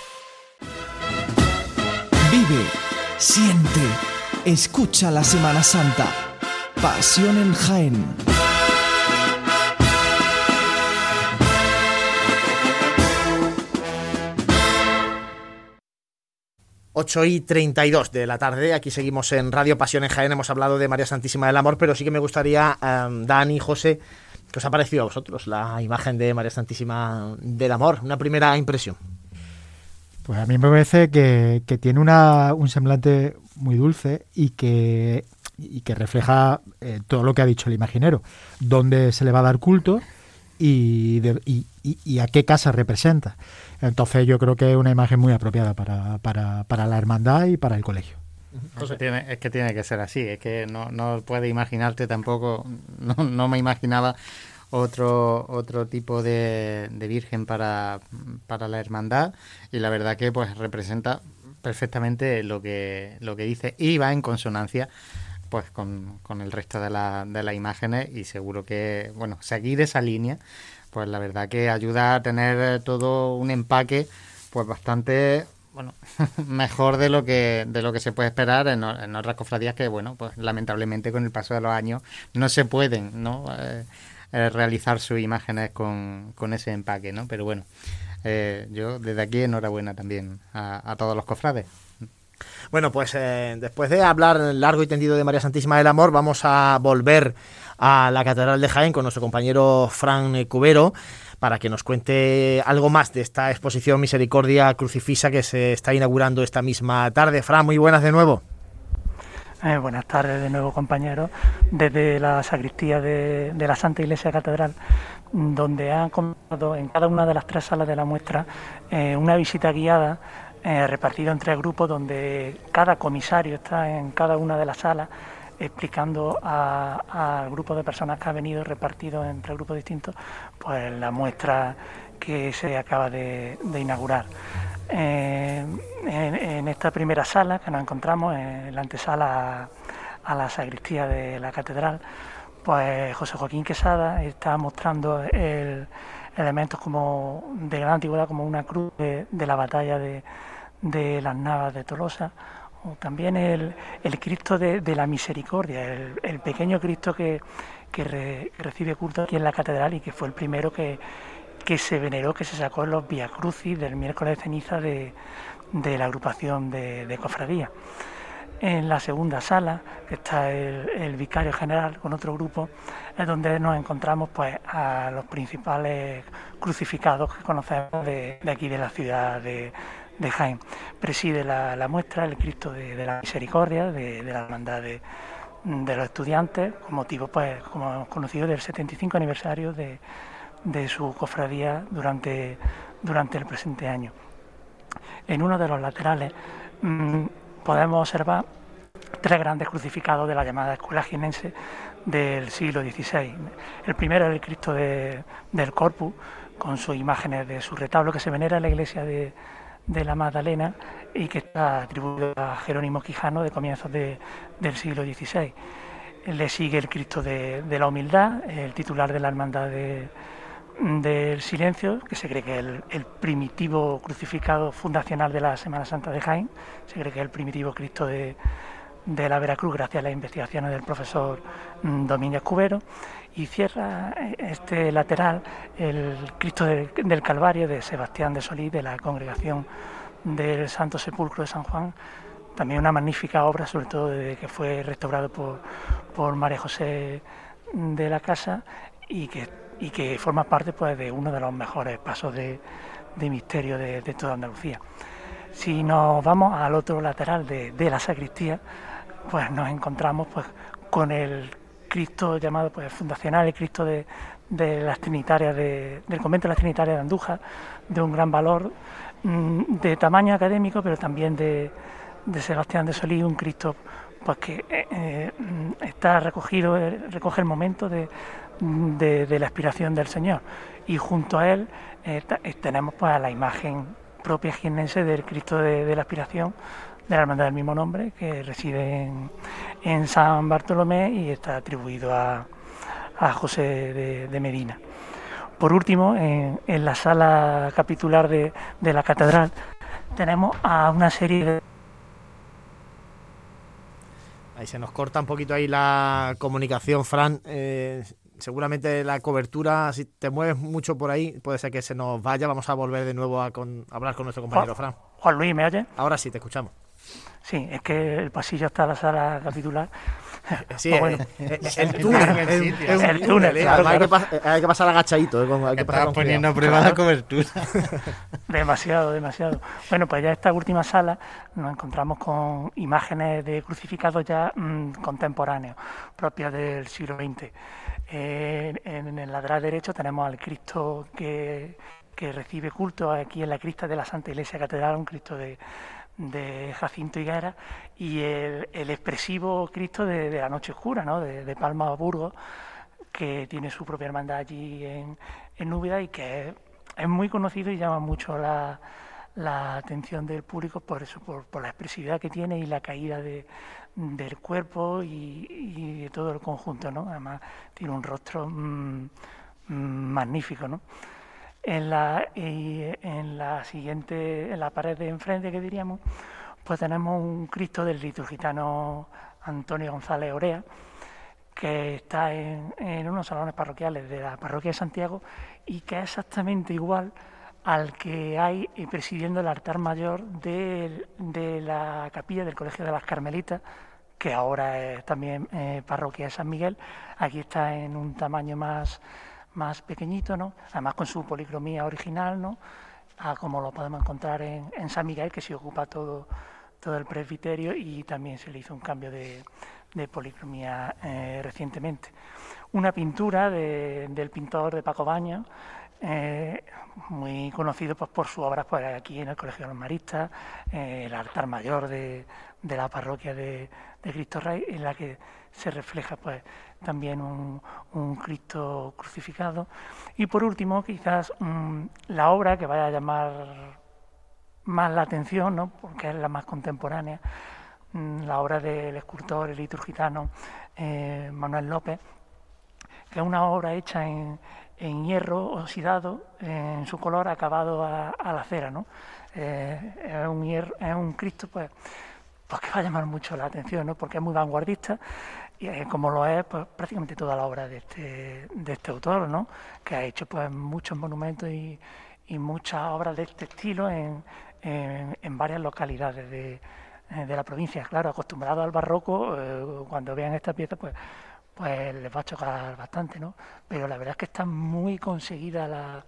Siente, escucha la Semana Santa. Pasión en Jaén.
Ocho y 32 de la tarde, aquí seguimos en Radio Pasión en Jaén, hemos hablado de María Santísima del Amor, pero sí que me gustaría, um, Dani, José, ¿qué os ha parecido a vosotros la imagen de María Santísima del Amor? Una primera impresión.
Pues a mí me parece que, tiene una, un semblante muy dulce y que, y que refleja eh, todo lo que ha dicho el imaginero, dónde se le va a dar culto y, y, a qué casa representa. Entonces yo creo que es una imagen muy apropiada para, para, para la hermandad y para el colegio.
Que, es que tiene que ser así, es que no, no puedes imaginarte tampoco, no, no me imaginaba otro, otro tipo de, virgen para, para, la hermandad. Y la verdad que pues representa perfectamente lo que, lo que dice. Y va en consonancia pues con, con el resto de, la, de las imágenes. Y seguro que, bueno, seguir esa línea, pues la verdad que ayuda a tener todo un empaque pues bastante bueno, mejor de lo que de lo que se puede esperar en, en, otras cofradías que, bueno, pues lamentablemente con el paso de los años no se pueden, ¿no? Eh, eh, realizar sus imágenes con, con, ese empaque, ¿no? Pero bueno, eh, yo desde aquí enhorabuena también a, todos los cofrades.
Bueno, pues eh, después de hablar largo y tendido de María Santísima del Amor, vamos a volver a la Catedral de Jaén con nuestro compañero Fran Cubero para que nos cuente algo más de esta exposición Misericordia Crucifisa que se está inaugurando esta misma tarde. Fran, muy buenas de nuevo.
Eh, buenas tardes de nuevo compañeros, desde la sacristía de, la Santa Iglesia Catedral, donde han comenzado en cada una de las tres salas de la muestra eh, una visita guiada eh, repartida en tres grupos, donde cada comisario está en cada una de las salas explicando al grupo de personas que ha venido repartido en tres grupos distintos, pues la muestra que se acaba de inaugurar. Eh, en, esta primera sala que nos encontramos, en la antesala a, la sacristía de la catedral, pues José Joaquín Quesada está mostrando elementos como de gran antigüedad, como una cruz de, la batalla de, las Navas de Tolosa, o también el, Cristo de, la Misericordia, el, pequeño Cristo que, recibe culto aquí en la catedral y que fue el primero que, que se veneró, que se sacó en los Via Crucis del miércoles de ceniza de, la agrupación de, cofradía. En la segunda sala, que está el, vicario general con otro grupo, es donde nos encontramos pues, a los principales crucificados que conocemos de, aquí de la ciudad de, Jaén. Preside la, muestra el Cristo de, la Misericordia, de, la hermandad de, los estudiantes, con motivo, pues, como conocido, del 75 aniversario de, de su cofradía durante, durante el presente año. En uno de los laterales mm, podemos observar tres grandes crucificados de la llamada escuela ginense del siglo XVI. El primero es el Cristo del Corpus, con sus imágenes de su retablo que se venera en la iglesia de, de la Magdalena y que está atribuido a Jerónimo Quijano de comienzos del siglo XVI. Le sigue el Cristo de, la Humildad, el titular de la Hermandad del Silencio, que se cree que es el, primitivo crucificado fundacional de la Semana Santa de Jaén, se cree que es el primitivo Cristo de, la Veracruz gracias a las investigaciones del profesor mm, Domínguez Cubero. Y cierra eh, este lateral el Cristo del Calvario de Sebastián de Solís de la congregación del Santo Sepulcro de San Juan, también una magnífica obra, sobre todo desde que fue restaurado por, por María José de la Casa y que, y que forma parte pues, de uno de los mejores pasos de, misterio de, toda Andalucía. Si nos vamos al otro lateral de, la sacristía, pues nos encontramos pues, con el Cristo llamado pues, fundacional, el Cristo de, las Trinitarias del convento de las Trinitarias de Andújar, de un gran valor, Mm, de tamaño académico, pero también de, Sebastián de Solís, un Cristo pues que eh, eh, está recogido, eh, recoge el momento de, la aspiración del Señor. Y junto a él tenemos pues la imagen propia jiennense del Cristo de, la aspiración de la hermandad del mismo nombre, que reside en, San Bartolomé y está atribuido a, José de Medina. Por último, en, la sala capitular de, la catedral tenemos a una serie de...
Ahí se nos corta un poquito ahí la comunicación, Fran. Eh, seguramente la cobertura, si te mueves mucho por ahí, puede ser que se nos vaya. Vamos a volver de nuevo a, hablar con nuestro compañero Fran.
Juan Luis, ¿me oye?
Ahora sí, te escuchamos.
Sí, es que el pasillo está en la sala capitular
Sí, bueno. el, túnel. El, túnel, hay, que pasar agachadito.
Eh, hay que pasar poniendo a prueba la cobertura.
demasiado, demasiado. Bueno, pues ya en esta última sala nos encontramos con imágenes de crucificados ya mm, contemporáneos, propias del siglo XX. en, el lateral derecho tenemos al Cristo que, que recibe culto aquí en la crista de la Santa Iglesia Catedral, un Cristo de de Jacinto Higuera y el, expresivo Cristo de, la Noche Oscura, ¿no? de, Palma Burgos, que tiene su propia hermandad allí en, en Núbida y que es, muy conocido y llama mucho la, atención del público por eso, por, la expresividad que tiene y la caída del cuerpo y, de todo el conjunto, ¿no? Además tiene un rostro mm, mm, magnífico, ¿no? En la, en la siguiente, en la pared de enfrente que diríamos, pues tenemos un Cristo del liturgitano Antonio González Orea, que está en, en, unos salones parroquiales de la parroquia de Santiago y que es exactamente igual al que hay presidiendo el altar mayor de, de la capilla del Colegio de las Carmelitas, que ahora es también eh, parroquia de San Miguel. Aquí está en un tamaño más más pequeñito, ¿no? además con su policromía original, ¿no? como lo podemos encontrar en, San Miguel, que se ocupa todo, todo el presbiterio y también se le hizo un cambio de, policromía eh, recientemente. Una pintura del pintor de Paco Baño, eh, muy conocido pues, por su obra pues, aquí en el Colegio de los Maristas, eh, el altar mayor de, la parroquia de, de Cristo Rey, en la que se refleja pues también un, Cristo crucificado. Y por último, quizás mm, la obra que vaya a llamar más la atención, ¿no? porque es la más contemporánea, mm, la obra del escultor el liturgitano eh, Manuel López, que es una obra hecha en, hierro oxidado, en su color acabado a, la cera. ¿no? Eh, es, un es un Cristo pues, pues que va a llamar mucho la atención, ¿no? porque es muy vanguardista y como lo es pues, prácticamente toda la obra de este, de este autor, ¿no? que ha hecho pues, muchos monumentos y, muchas obras de este estilo en, en, varias localidades de, de, la provincia. Claro, acostumbrados al barroco, eh, cuando vean esta pieza, pues, pues les va a chocar bastante, ¿no? Pero la verdad es que está muy conseguida la,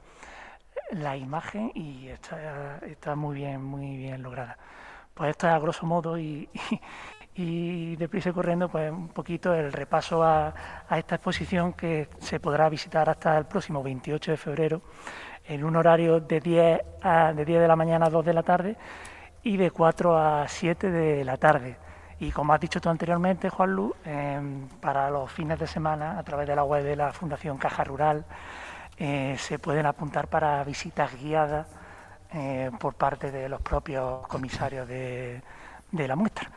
la imagen y está, está muy bien, muy bien lograda. Pues esto es a grosso modo y, y deprisa y corriendo pues un poquito el repaso a, esta exposición que se podrá visitar hasta el próximo 28 de febrero en un horario de 10, a, de 10 de la mañana a 2 de la tarde y de 4 a 7 de la tarde. Y como has dicho tú anteriormente, Juan Luz, em, para los fines de semana, a través de la web de la Fundación Caja Rural, eh, se pueden apuntar para visitas guiadas eh, por parte de los propios comisarios de, de la muestra.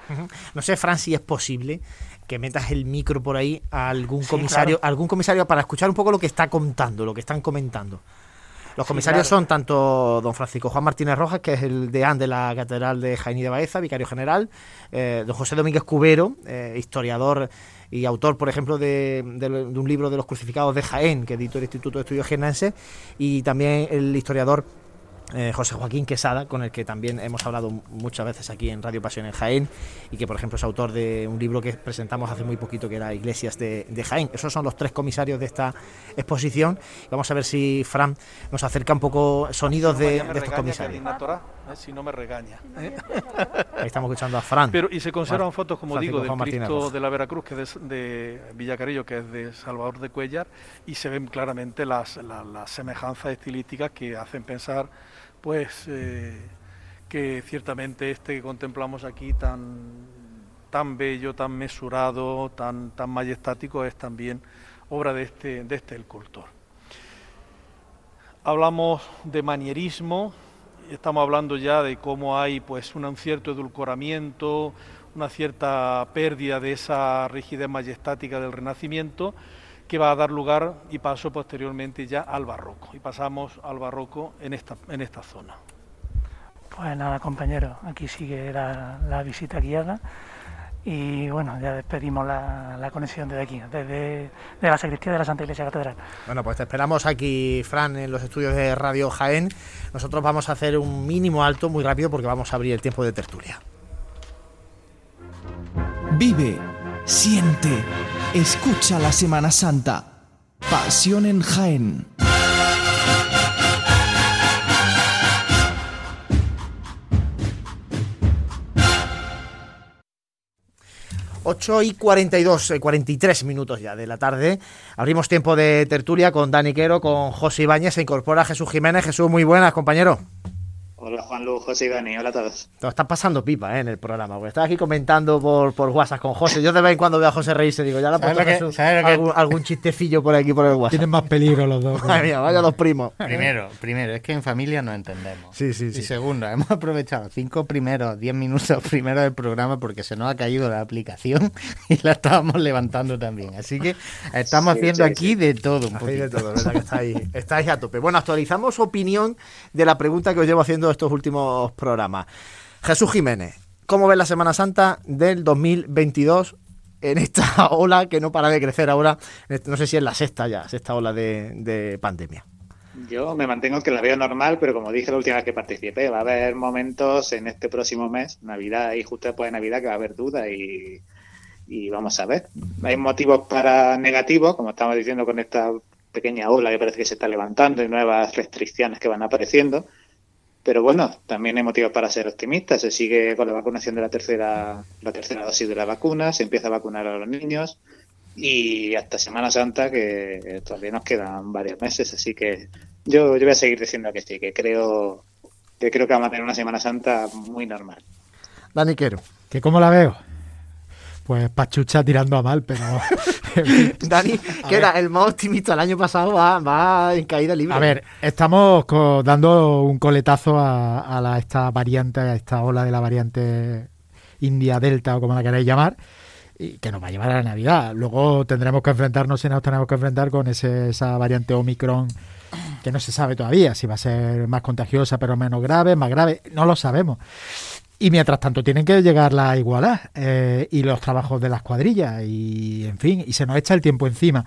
No sé, Fran, si es posible que metas el micro por ahí a algún comisario, algún comisario para escuchar un poco lo que está contando, lo que están comentando. Los comisarios son tanto don Francisco Juan Martínez Rojas, que es el deán de la Catedral de Jaén de Baeza, vicario general, eh, don José Domínguez Cubero, eh, historiador y autor, por ejemplo, de, un libro de los crucificados de Jaén, que editó el Instituto de Estudios Jienenses, y también el historiador eh, José Joaquín Quesada, con el que también hemos hablado muchas veces aquí en Radio Pasión en Jaén, y que por ejemplo es autor de un libro que presentamos hace muy poquito que era Iglesias de, Jaén. Esos son los tres comisarios de esta exposición. Vamos a ver si Fran nos acerca un poco sonidos de, estos comisarios.
Eh, si no me regaña.
Ahí estamos escuchando a Fran.
Pero, y se conservan fotos, como digo, del Cristo de la Veracruz, que es de, Villacarillo, que es de Salvador de Cuellar, y se ven claramente las, las semejanzas estilísticas que hacen pensar pues eh, que ciertamente este que contemplamos aquí tan, tan bello, tan mesurado, tan, tan majestático, es también obra de este, de este escultor. Hablamos de manierismo, estamos hablando ya de cómo hay pues un cierto edulcoramiento, una cierta pérdida de esa rigidez majestática del Renacimiento, que va a dar lugar y paso posteriormente ya al barroco. Y pasamos al barroco en esta, en esta zona.
Pues nada, compañeros, aquí sigue la, visita guiada y bueno, ya despedimos la, conexión desde aquí, desde de la sacristía de la Santa Iglesia Catedral.
Bueno, pues te esperamos aquí, Fran, en los estudios de Radio Jaén. Nosotros vamos a hacer un mínimo alto muy rápido porque vamos a abrir el tiempo de tertulia.
Vive, siente Escucha la Semana Santa. Pasión en Jaén.
Ocho y 42, 43 eh, minutos ya de la tarde. Abrimos tiempo de tertulia con Dani Quero, con José Ibáñez. Se incorpora Jesús Jiménez. Jesús, muy buenas, compañero.
Hola Juan Lujo, José y Dani, hola a todos.
Te estás pasando pipa ¿eh? en el programa, porque estás aquí comentando por, por WhatsApp con José. Yo de vez en cuando veo a José reírse, digo, ya le ha puesto Jesús, algún, algún, chistecillo por aquí por el WhatsApp.
Tienen más peligro los dos.
Madre mía, vaya los primos.
Primero, primero, es que en familia no entendemos.
Sí, sí, sí.
Y segundo, hemos aprovechado cinco primeros, diez minutos primero del programa porque se nos ha caído la aplicación y la estábamos levantando también. Así que estamos haciendo aquí de todo un poquito.
de todo, ¿verdad? Que estáis, estáis a tope. Bueno, actualizamos opinión de la pregunta que os llevo haciendo estos últimos programas. Jesús Jiménez, ¿cómo ves la Semana Santa del 2022 en esta ola que no para de crecer ahora? No sé si es la sexta ya, sexta ola de, pandemia.
Yo me mantengo que la veo normal, pero como dije la última vez que participé, va a haber momentos en este próximo mes, Navidad y justo después de Navidad, que va a haber dudas y, y vamos a ver. Hay motivos para negativos, como estamos diciendo con esta pequeña ola que parece que se está levantando y nuevas restricciones que van apareciendo pero bueno, también hay motivos para ser optimistas. Se sigue con la vacunación de la tercera, la tercera dosis de la vacuna, se empieza a vacunar a los niños y hasta Semana Santa, que todavía nos quedan varios meses. Así que yo, yo voy a seguir diciendo que sí, que creo que creo que vamos a tener una Semana Santa muy normal.
Dani Quero.
¿Que cómo la veo? Pues Pachucha tirando a mal, pero.
Dani, que era el más optimista el año pasado, va, en caída libre.
A ver, estamos dando un coletazo a, la, esta variante, a esta ola de la variante India Delta o como la queráis llamar, y que nos va a llevar a la Navidad. Luego tendremos que enfrentarnos y nos tenemos que enfrentar con ese, esa variante Omicron que no se sabe todavía si va a ser más contagiosa pero menos grave, más grave, no lo sabemos. Y mientras tanto tienen que llegar la igualdad eh, y los trabajos de las cuadrillas y, en fin, y se nos echa el tiempo encima.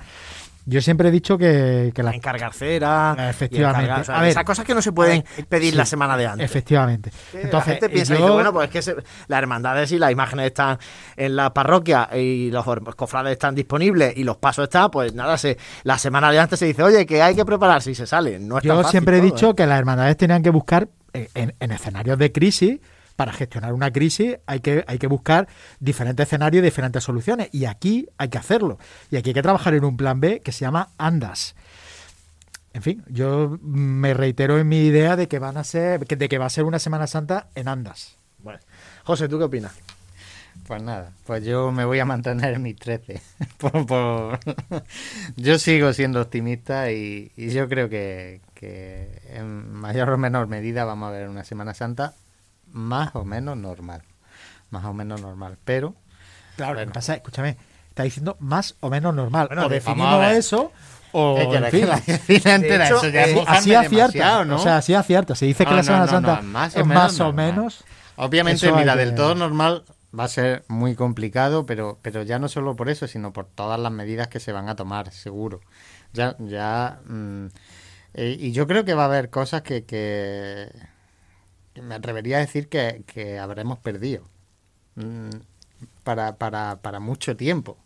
Yo siempre he dicho que, que
la encargar cera,
efectivamente,
a ver, esas cosas que no se pueden pedir la semana de antes.
Efectivamente.
Entonces, la gente piensa, bueno, pues es que las hermandades y las imágenes están en la parroquia y los cofrades están disponibles y los pasos están, pues nada, se, la semana de antes se dice, oye, que hay que prepararse y se sale. No
Yo siempre he dicho ¿eh? que las hermandades tenían que buscar eh, en escenarios de crisis para gestionar una crisis hay que, hay que buscar diferentes escenarios y diferentes soluciones. Y aquí hay que hacerlo. Y aquí hay que trabajar en un plan B que se llama ANDAS. En fin, yo me reitero en mi idea de que van a ser, de que va a ser una Semana Santa en Andas.
Bueno. José, ¿tú qué opinas?
Pues nada, pues yo me voy a mantener en mis 13. Yo sigo siendo optimista y, yo creo que, que en mayor o menor medida vamos a ver una Semana Santa más o menos normal. Más o menos normal. Pero.
Claro, bueno. pasa, escúchame, está diciendo más o menos normal. Bueno, o definimos eso. O
en fin, eso ya
eh, así acierta, ¿no? O sea, así acierta. Se dice que la Semana Santa más es más o menos.
Obviamente, mira, del todo normal va a ser muy complicado, pero, pero ya no solo por eso, sino por todas las medidas que se van a tomar, seguro. Ya, ya. Mm, eh, y yo creo que va a haber cosas que, que, me atrevería a decir que, que habremos perdido mm, para, para, para mucho tiempo.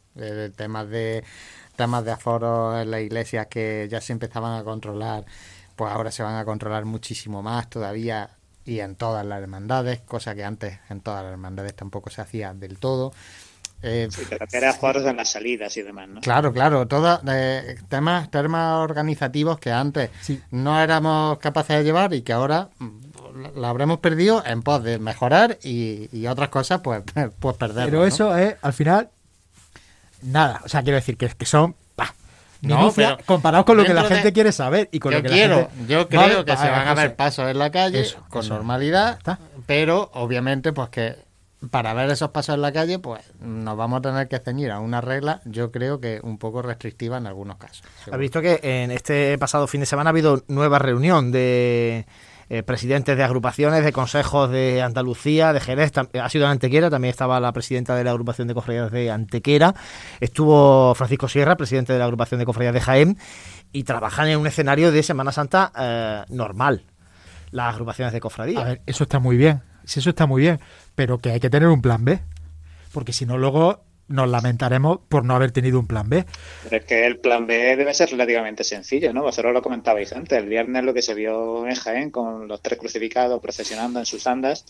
Temas de temas de aforo en las iglesias que ya se empezaban a controlar, pues ahora se van a controlar muchísimo más todavía y en todas las hermandades, cosa que antes en todas las hermandades tampoco se hacía del todo.
Eh, sí, pero que era en las salidas y demás, ¿no?
Claro, claro, todos eh, temas, temas organizativos que antes no éramos capaces de llevar y que ahora mm, la habremos perdido en pos de mejorar y, otras cosas pues, pues perder.
Pero eso es, al final, nada. O sea, quiero decir que, que son
no, pero
comparado con lo que la gente quiere saber y con
yo
lo que
quiero,
la gente...
yo creo que se van a ver pasos en la calle con normalidad, pero obviamente pues que para ver esos pasos en la calle, pues nos vamos a tener que ceñir a una regla, yo creo que un poco restrictiva en algunos casos.
¿Has visto que en este pasado fin de semana ha habido nueva reunión de eh, presidentes de agrupaciones, de consejos de Andalucía, de Jerez, ha sido en Antequera, también estaba la presidenta de la agrupación de cofradías de Antequera, estuvo Francisco Sierra, presidente de la agrupación de cofradías de Jaén, y trabajan en un escenario de Semana Santa eh, normal, las agrupaciones de cofradías.
A ver, eso está muy bien, sí, eso está muy bien, pero que hay que tener un plan B, porque si no luego nos lamentaremos por no haber tenido un plan B.
Pero es que el plan B debe ser relativamente sencillo, ¿no? Vosotros lo comentabais antes. El viernes lo que se vio en Jaén con los tres crucificados procesionando en sus andas,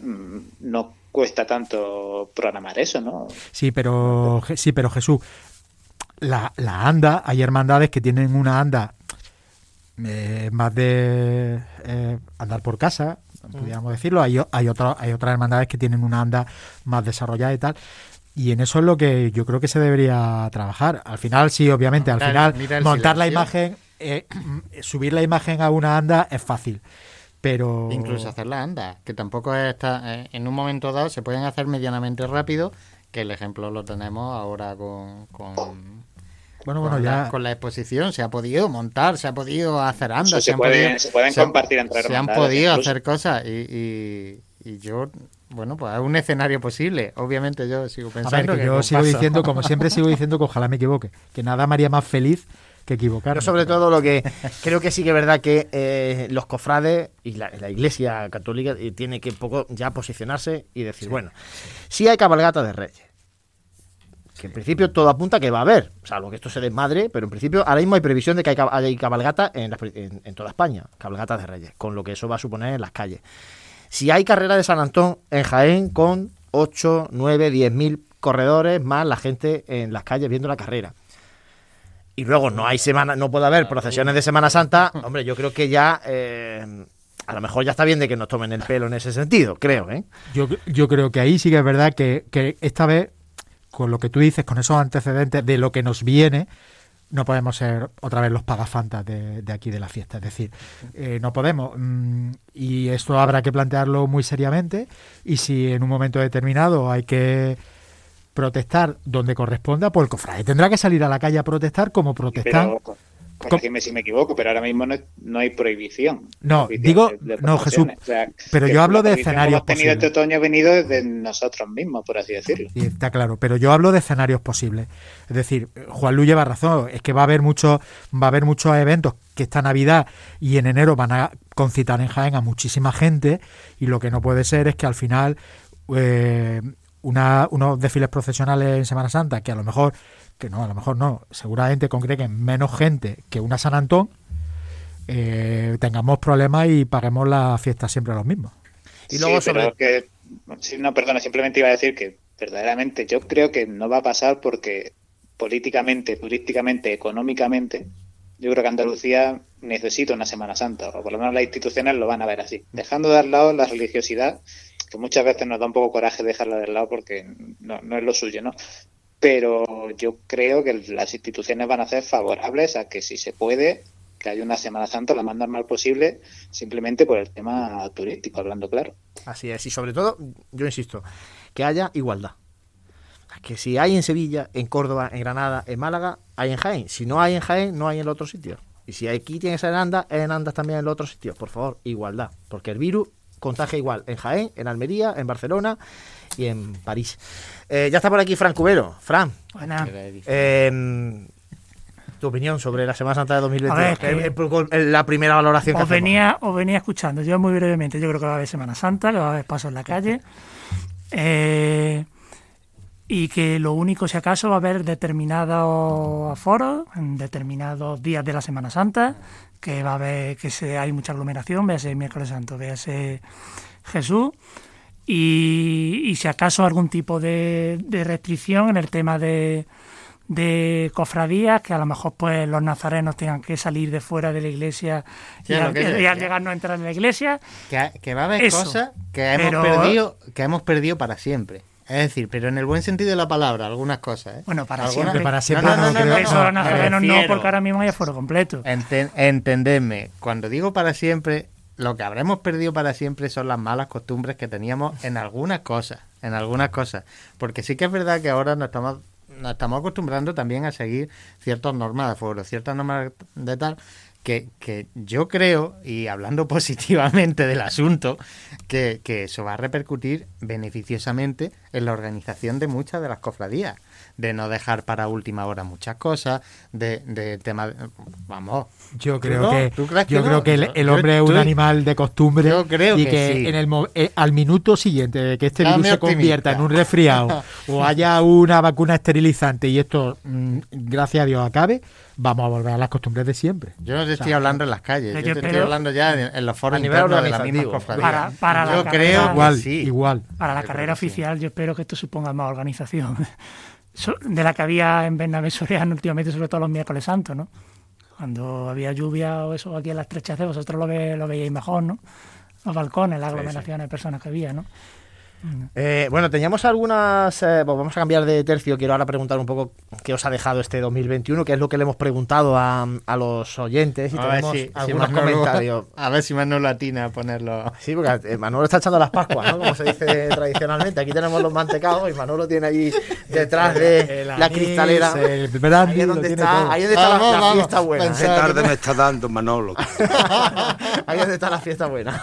mm, no cuesta tanto programar eso, ¿no?
Sí, pero, sí, pero Jesús, la, la anda, hay hermandades que tienen una anda eh, más de eh, andar por casa, podríamos decirlo. Hay, hay, hay otras hermandades que tienen una anda más desarrollada y tal. Y en eso es lo que yo creo que se debería trabajar. Al final, sí, obviamente, al final montar la imagen, eh, subir la imagen a una anda es fácil. Pero...
Incluso hacer la anda, que tampoco está, eh, en un momento dado se pueden hacer medianamente rápido, que el ejemplo lo tenemos ahora con, con
bueno, bueno, ya...
La, con la exposición se ha podido montar, se ha podido hacer andas.
Se, pueden, se, pueden compartir entre
Se han podido hacer cosas y, y yo bueno, pues es un escenario posible. Obviamente yo sigo pensando
que, yo sigo diciendo, como siempre sigo diciendo, que ojalá me equivoque, que nada me haría más feliz que equivocar.
sobre todo lo que creo que sí que es verdad que eh, los cofrades y la, Iglesia Católica eh, tiene que poco ya posicionarse y decir, bueno, sí hay cabalgata de reyes. Que en principio todo apunta que va a haber, salvo que esto se desmadre, pero en principio ahora mismo hay previsión de que hay, cabalgata en, en toda España, cabalgata de reyes, con lo que eso va a suponer en las calles. Si hay carrera de San Antón en Jaén con 8, 9, 10 mil corredores más la gente en las calles viendo la carrera. Y luego no hay semana, no puede haber procesiones de Semana Santa, hombre, yo creo que ya eh, a lo mejor ya está bien de que nos tomen el pelo en ese sentido, creo, ¿eh?
Yo, yo creo que ahí sí que es verdad que, que esta vez, con lo que tú dices, con esos antecedentes de lo que nos viene, no podemos ser otra vez los pagafantas de, de aquí de la fiesta. Es decir, eh, no podemos. Mm, y esto habrá que plantearlo muy seriamente. Y si en un momento determinado hay que protestar donde corresponda, pues el cofrade tendrá que salir a la calle a protestar como protestan.
Corrígeme si me equivoco, pero ahora mismo no, hay prohibición.
No, digo, no, Jesús. pero yo hablo de escenarios
hemos tenido este otoño ha venido desde nosotros mismos, por así decirlo.
Está claro, pero yo hablo de escenarios posibles. Es decir, Juan Luis lleva razón, es que va a haber muchos, va a haber muchos eventos que esta Navidad y en enero van a concitar en Jaén a muchísima gente y lo que no puede ser es que al final eh, una, unos desfiles profesionales en Semana Santa que a lo mejor que no, a lo mejor no, seguramente congreguen menos gente que una San Antón, eh, tengamos problemas y paguemos la fiesta siempre a los mismos.
Y luego sobre... que, no, perdona, simplemente iba a decir que verdaderamente yo creo que no va a pasar porque políticamente, turísticamente, económicamente, yo creo que Andalucía necesita una Semana Santa, o por lo menos las instituciones lo van a ver así. Dejando de lado la religiosidad, que muchas veces nos da un poco coraje dejarla de lado porque no, no es lo suyo, ¿no? Pero yo creo que las instituciones van a ser favorables a que si se puede, que haya una Semana Santa la más normal posible, simplemente por el tema turístico, hablando claro.
Así es, y sobre todo, yo insisto, que haya igualdad. Que si hay en Sevilla, en Córdoba, en Granada, en Málaga, hay en Jaén. Si no hay en Jaén, no hay en el otro sitio. Y si aquí tienes en Andas, en Andas también en el otro sitio. Por favor, igualdad. Porque el virus contagia igual en Jaén, en Almería, en Barcelona y en París. Eh, ya está por aquí Fran Cubero. Fran,
Buena.
eh, tu opinión sobre la Semana Santa de 2022. que es la primera valoración que
os
hacemos.
venía, os venía escuchando. Yo muy brevemente, yo creo que va a haber Semana Santa, que va a haber pasos en la calle. Eh, y que lo único, si acaso, va a haber determinados aforos en determinados días de la Semana Santa, que va a haber que se, hay mucha aglomeración, véase miércoles santo, véase Jesús, y, y si acaso algún tipo de, de restricción en el tema de, de cofradías, que a lo mejor pues los nazarenos tengan que salir de fuera de la iglesia
Sí,
y, al, y al llegar no entrar en la iglesia.
Que, que va a haber
Eso.
cosas que hemos,
Pero-
perdido, que hemos perdido para siempre. Es decir, pero en el buen sentido de la palabra, algunas cosas. ¿eh?
Bueno, para
Algunas-
siempre.
Para siempre
No, no,
no,
no, no,
Eso porque ahora mismo hay aforo completo.
Enten- entendedme, cuando digo para siempre, lo que habremos perdido para siempre son las malas costumbres que teníamos en algunas cosas, en algunas cosas. Porque sí que es verdad que ahora nos estamos, nos estamos acostumbrando también a seguir ciertas normas de aforo, ciertas normas de tal, que, que yo creo, y hablando positivamente del asunto, que, que eso va a repercutir beneficiosamente en la organización de muchas de las cofradías. De no dejar para última hora muchas cosas, de, de tema... de- Vamos,
Yo
¿Tú
creo
no?
que
¿Tú crees que
yo
no?
creo que el,
yo
hombre es un animal de costumbre
Yo creo
y
que
que,
sí.
en el mo- eh, al minuto siguiente de que este
Dame
virus se
optimista.
convierta en un resfriado o haya una vacuna esterilizante y esto mm, gracias a Dios acabe, vamos a volver a las costumbres de siempre.
Yo no te
O sea,
estoy hablando en las calles,
yo
yo te estoy hablando ya en, en los foros internos de las mismas cofradías.
Para- para
yo
la
creo
carrera-
igual,
sí.
igual.
Para la
Yo
carrera
sí.
oficial yo espero que esto suponga más organización. De la que había en Bernabé Soriano últimamente, sobre todo los miércoles santos, ¿no? Cuando había lluvia o eso aquí en las trechas de vosotros lo, ve, lo veíais mejor, ¿no? Los balcones, las aglomeraciones de personas que había, ¿no?
Eh, bueno, teníamos algunas. eh, pues vamos a cambiar de tercio. Quiero ahora preguntar un poco qué os ha dejado este 2021, que es lo que le hemos preguntado a, a los oyentes. Y
A ver
tenemos
si- si
algunos
Manolo-
comentarios.
A ver si Manolo atina a ponerlo.
Sí, porque eh, Manolo está echando las Pascuas, ¿no? Como se dice tradicionalmente. Aquí tenemos los mantecados y Manolo tiene ahí detrás de
El
la
anís,
cristalera.
el brandy,
Ahí es
lo
donde está,
todo.
ahí es donde está la-
Vamos,
la,
vamos,
fiesta buena.
pensar-
¿eh?
Qué tarde me está dando, Manolo.
Ahí es donde está la fiesta buena.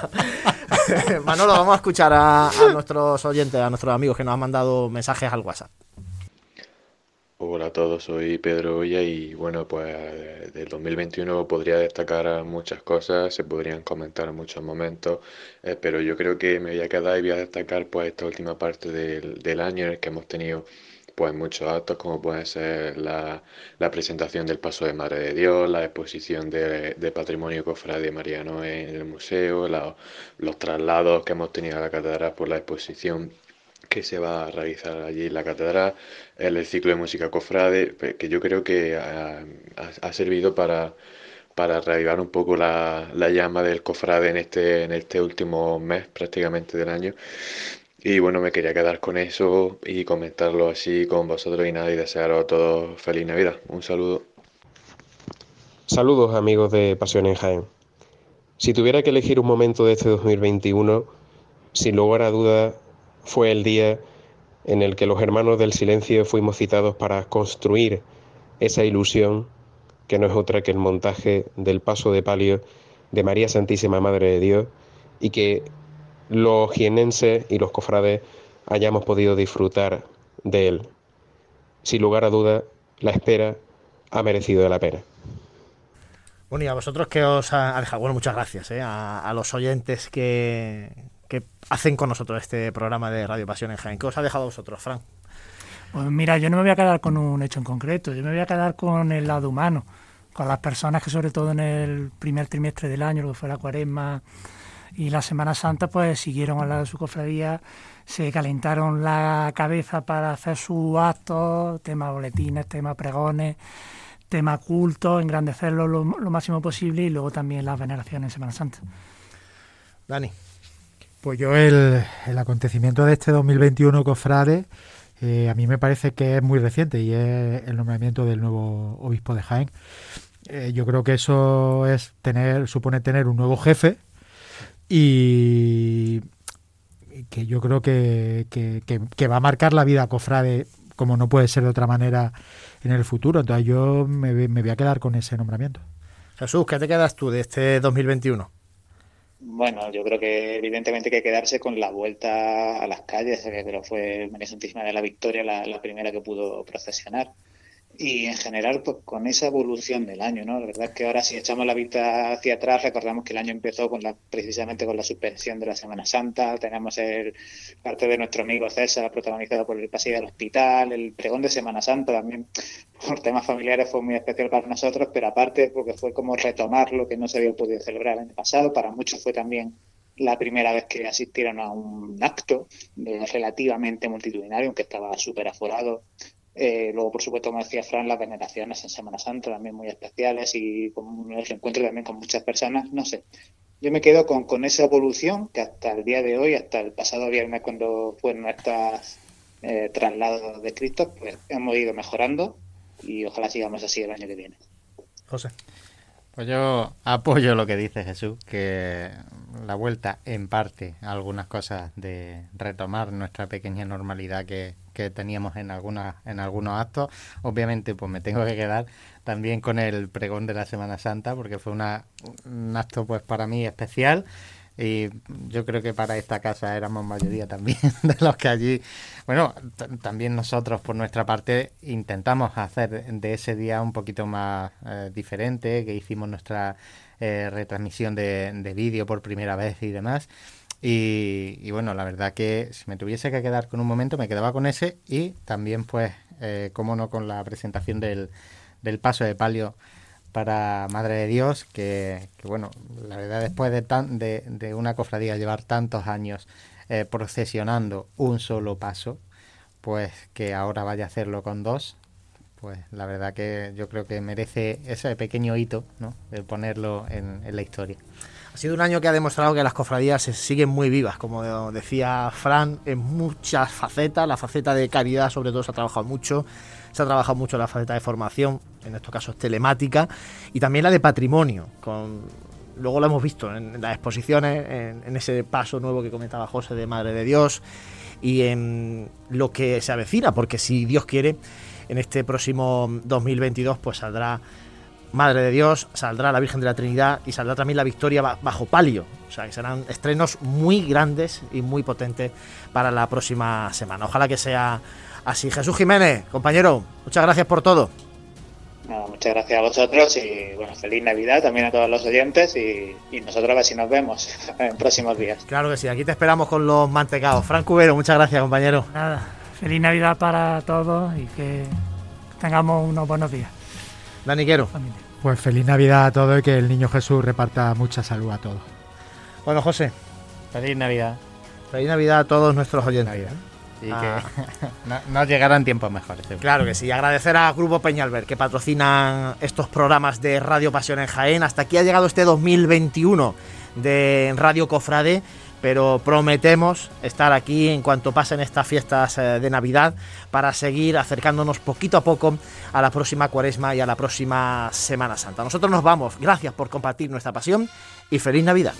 Manolo, vamos a escuchar a, nuestros oyentes, a nuestros amigos que nos han mandado mensajes al WhatsApp.
Hola a todos, soy Pedro Olla y bueno, pues del 2021 podría destacar muchas cosas, se podrían comentar muchos momentos, eh, pero yo creo que me voy a quedar y voy a destacar pues esta última parte del, del año en el que hemos tenido pues muchos actos como puede ser la, la presentación del Paso de Madre de Dios, la exposición de, de patrimonio cofrade mariano en el museo, los traslados que hemos tenido a la catedral por la exposición que se va a realizar allí en la catedral, el ciclo de música cofrade, pe- que yo creo que ha servido para, para reavivar un poco la, la llama del cofrade en este, en este último mes prácticamente del año. Y bueno, me quería quedar con eso y comentarlo así con vosotros y nada, y desearos a todos feliz Navidad. Un saludo.
Saludos amigos de Pasión en Jaén. Si tuviera que elegir un momento de este 2021, sin lugar a duda fue el día en el que los hermanos del silencio fuimos citados para construir esa ilusión que no es otra que el montaje del paso de palio de María Santísima Madre de Dios y que los jienenses y los cofrades hayamos podido disfrutar de él. Sin lugar a duda, la espera ha merecido la pena.
Bueno, y a vosotros que os ha dejado, bueno, muchas gracias ¿eh? a, a los oyentes que, que hacen con nosotros este programa de Radio Pasión en Jaén. ¿Qué os ha dejado a vosotros, Fran?
Pues mira, yo no me voy a quedar con un hecho en concreto, yo me voy a quedar con el lado humano, con las personas que sobre todo en el primer trimestre del año, lo que fue la cuaresma y la Semana Santa, pues siguieron al lado de su cofradía, se calentaron la cabeza para hacer sus actos, tema boletines, tema pregones, tema culto, engrandecerlo lo, lo máximo posible y luego también las veneraciones en Semana Santa.
Dani.
Pues yo el, el acontecimiento de este 2021 cofrade eh, a mí me parece que es muy reciente y es el nombramiento del nuevo obispo de Jaén. eh, yo creo que eso es tener, supone tener un nuevo jefe y que yo creo que, que, va a marcar la vida cofrade como no puede ser de otra manera en el futuro. Entonces yo me, me voy a quedar con ese nombramiento.
Jesús, ¿qué te quedas tú de este 2021?
Bueno, yo creo que evidentemente hay que quedarse con la vuelta a las calles, pero fue María Santísima de la Victoria la primera que pudo procesionar y en general pues con esa evolución del año, ¿no? La verdad es que ahora si echamos la vista hacia atrás recordamos que el año empezó con la precisamente con la suspensión de la Semana Santa, tenemos el parte de nuestro amigo César protagonizado por el pasillo del hospital, el pregón de Semana Santa también por temas familiares fue muy especial para nosotros, pero aparte porque fue como retomar lo que no se había podido celebrar el año pasado, para muchos fue también la primera vez que asistieron a un acto relativamente multitudinario, aunque estaba súper aforado eh, luego, por supuesto, como decía Fran, las veneraciones en Semana Santa también muy especiales y con el encuentro también con muchas personas. No sé, yo me quedo con, con esa evolución que hasta el día de hoy, hasta el pasado viernes cuando fue nuestras eh, traslados de Cristo, pues hemos ido mejorando y ojalá sigamos así el año que viene.
José.
Pues yo apoyo lo que dice Jesús, que la vuelta en parte a algunas cosas de retomar nuestra pequeña normalidad que, que teníamos en algunas en algunos actos. Obviamente, pues me tengo que quedar también con el pregón de la Semana Santa, porque fue una, un acto pues para mí especial y yo creo que para esta casa éramos mayoría también de los que allí, bueno, también nosotros por nuestra parte intentamos hacer de ese día un poquito más eh, diferente, que hicimos nuestra eh, retransmisión de, de vídeo por primera vez y demás. Y, bueno, la verdad que si me tuviese que quedar con un momento, me quedaba con ese y también, pues, eh, cómo no, con la presentación del, del paso de palio para Madre de Dios, que, bueno, la verdad después de, tan, de, de una cofradía llevar tantos años eh, procesionando un solo paso, pues que ahora vaya a hacerlo con dos, pues la verdad que yo creo que merece ese pequeño hito, ¿no? De ponerlo en, en la historia.
Ha sido un año que ha demostrado que las cofradías se siguen muy vivas, como decía Fran, en muchas facetas. La faceta de caridad, sobre todo, se ha trabajado mucho. Se ha trabajado mucho la faceta de formación, en estos casos telemática, y también la de patrimonio. Luego lo hemos visto en, las exposiciones, en, ese paso nuevo que comentaba José de Madre de Dios, y en lo que se avecina, porque si Dios quiere, en este próximo 2022 pues saldrá Madre de Dios, saldrá la Virgen de la Trinidad y saldrá también la Victoria bajo palio. O sea, que serán estrenos muy grandes y muy potentes para la próxima semana. Ojalá que sea así. Jesús Jiménez, compañero, muchas gracias por todo.
muchas gracias a vosotros y bueno, feliz Navidad también a todos los oyentes y, nosotros a ver si nos vemos en próximos días.
Claro que sí, aquí te esperamos con los mantecados. Frank Cubero, muchas gracias, compañero.
Nada, feliz Navidad para todos y que tengamos unos buenos días.
Daniquero.
Pues feliz Navidad a todos y que el niño Jesús reparta mucha salud a todos.
Bueno, José.
Feliz Navidad.
Feliz Navidad a todos nuestros oyentes.
Y que ah. no, llegarán tiempos mejores.
Claro que sí. Agradecer a Grupo Peñalver que patrocinan estos programas de Radio Pasión en Jaén. Hasta aquí ha llegado este 2021 de Radio Cofrade pero prometemos estar aquí en cuanto pasen estas fiestas eh, de Navidad para seguir acercándonos poquito a poco a la próxima cuaresma y a la próxima Semana Santa. Nosotros nos vamos, gracias por compartir nuestra pasión y feliz Navidad.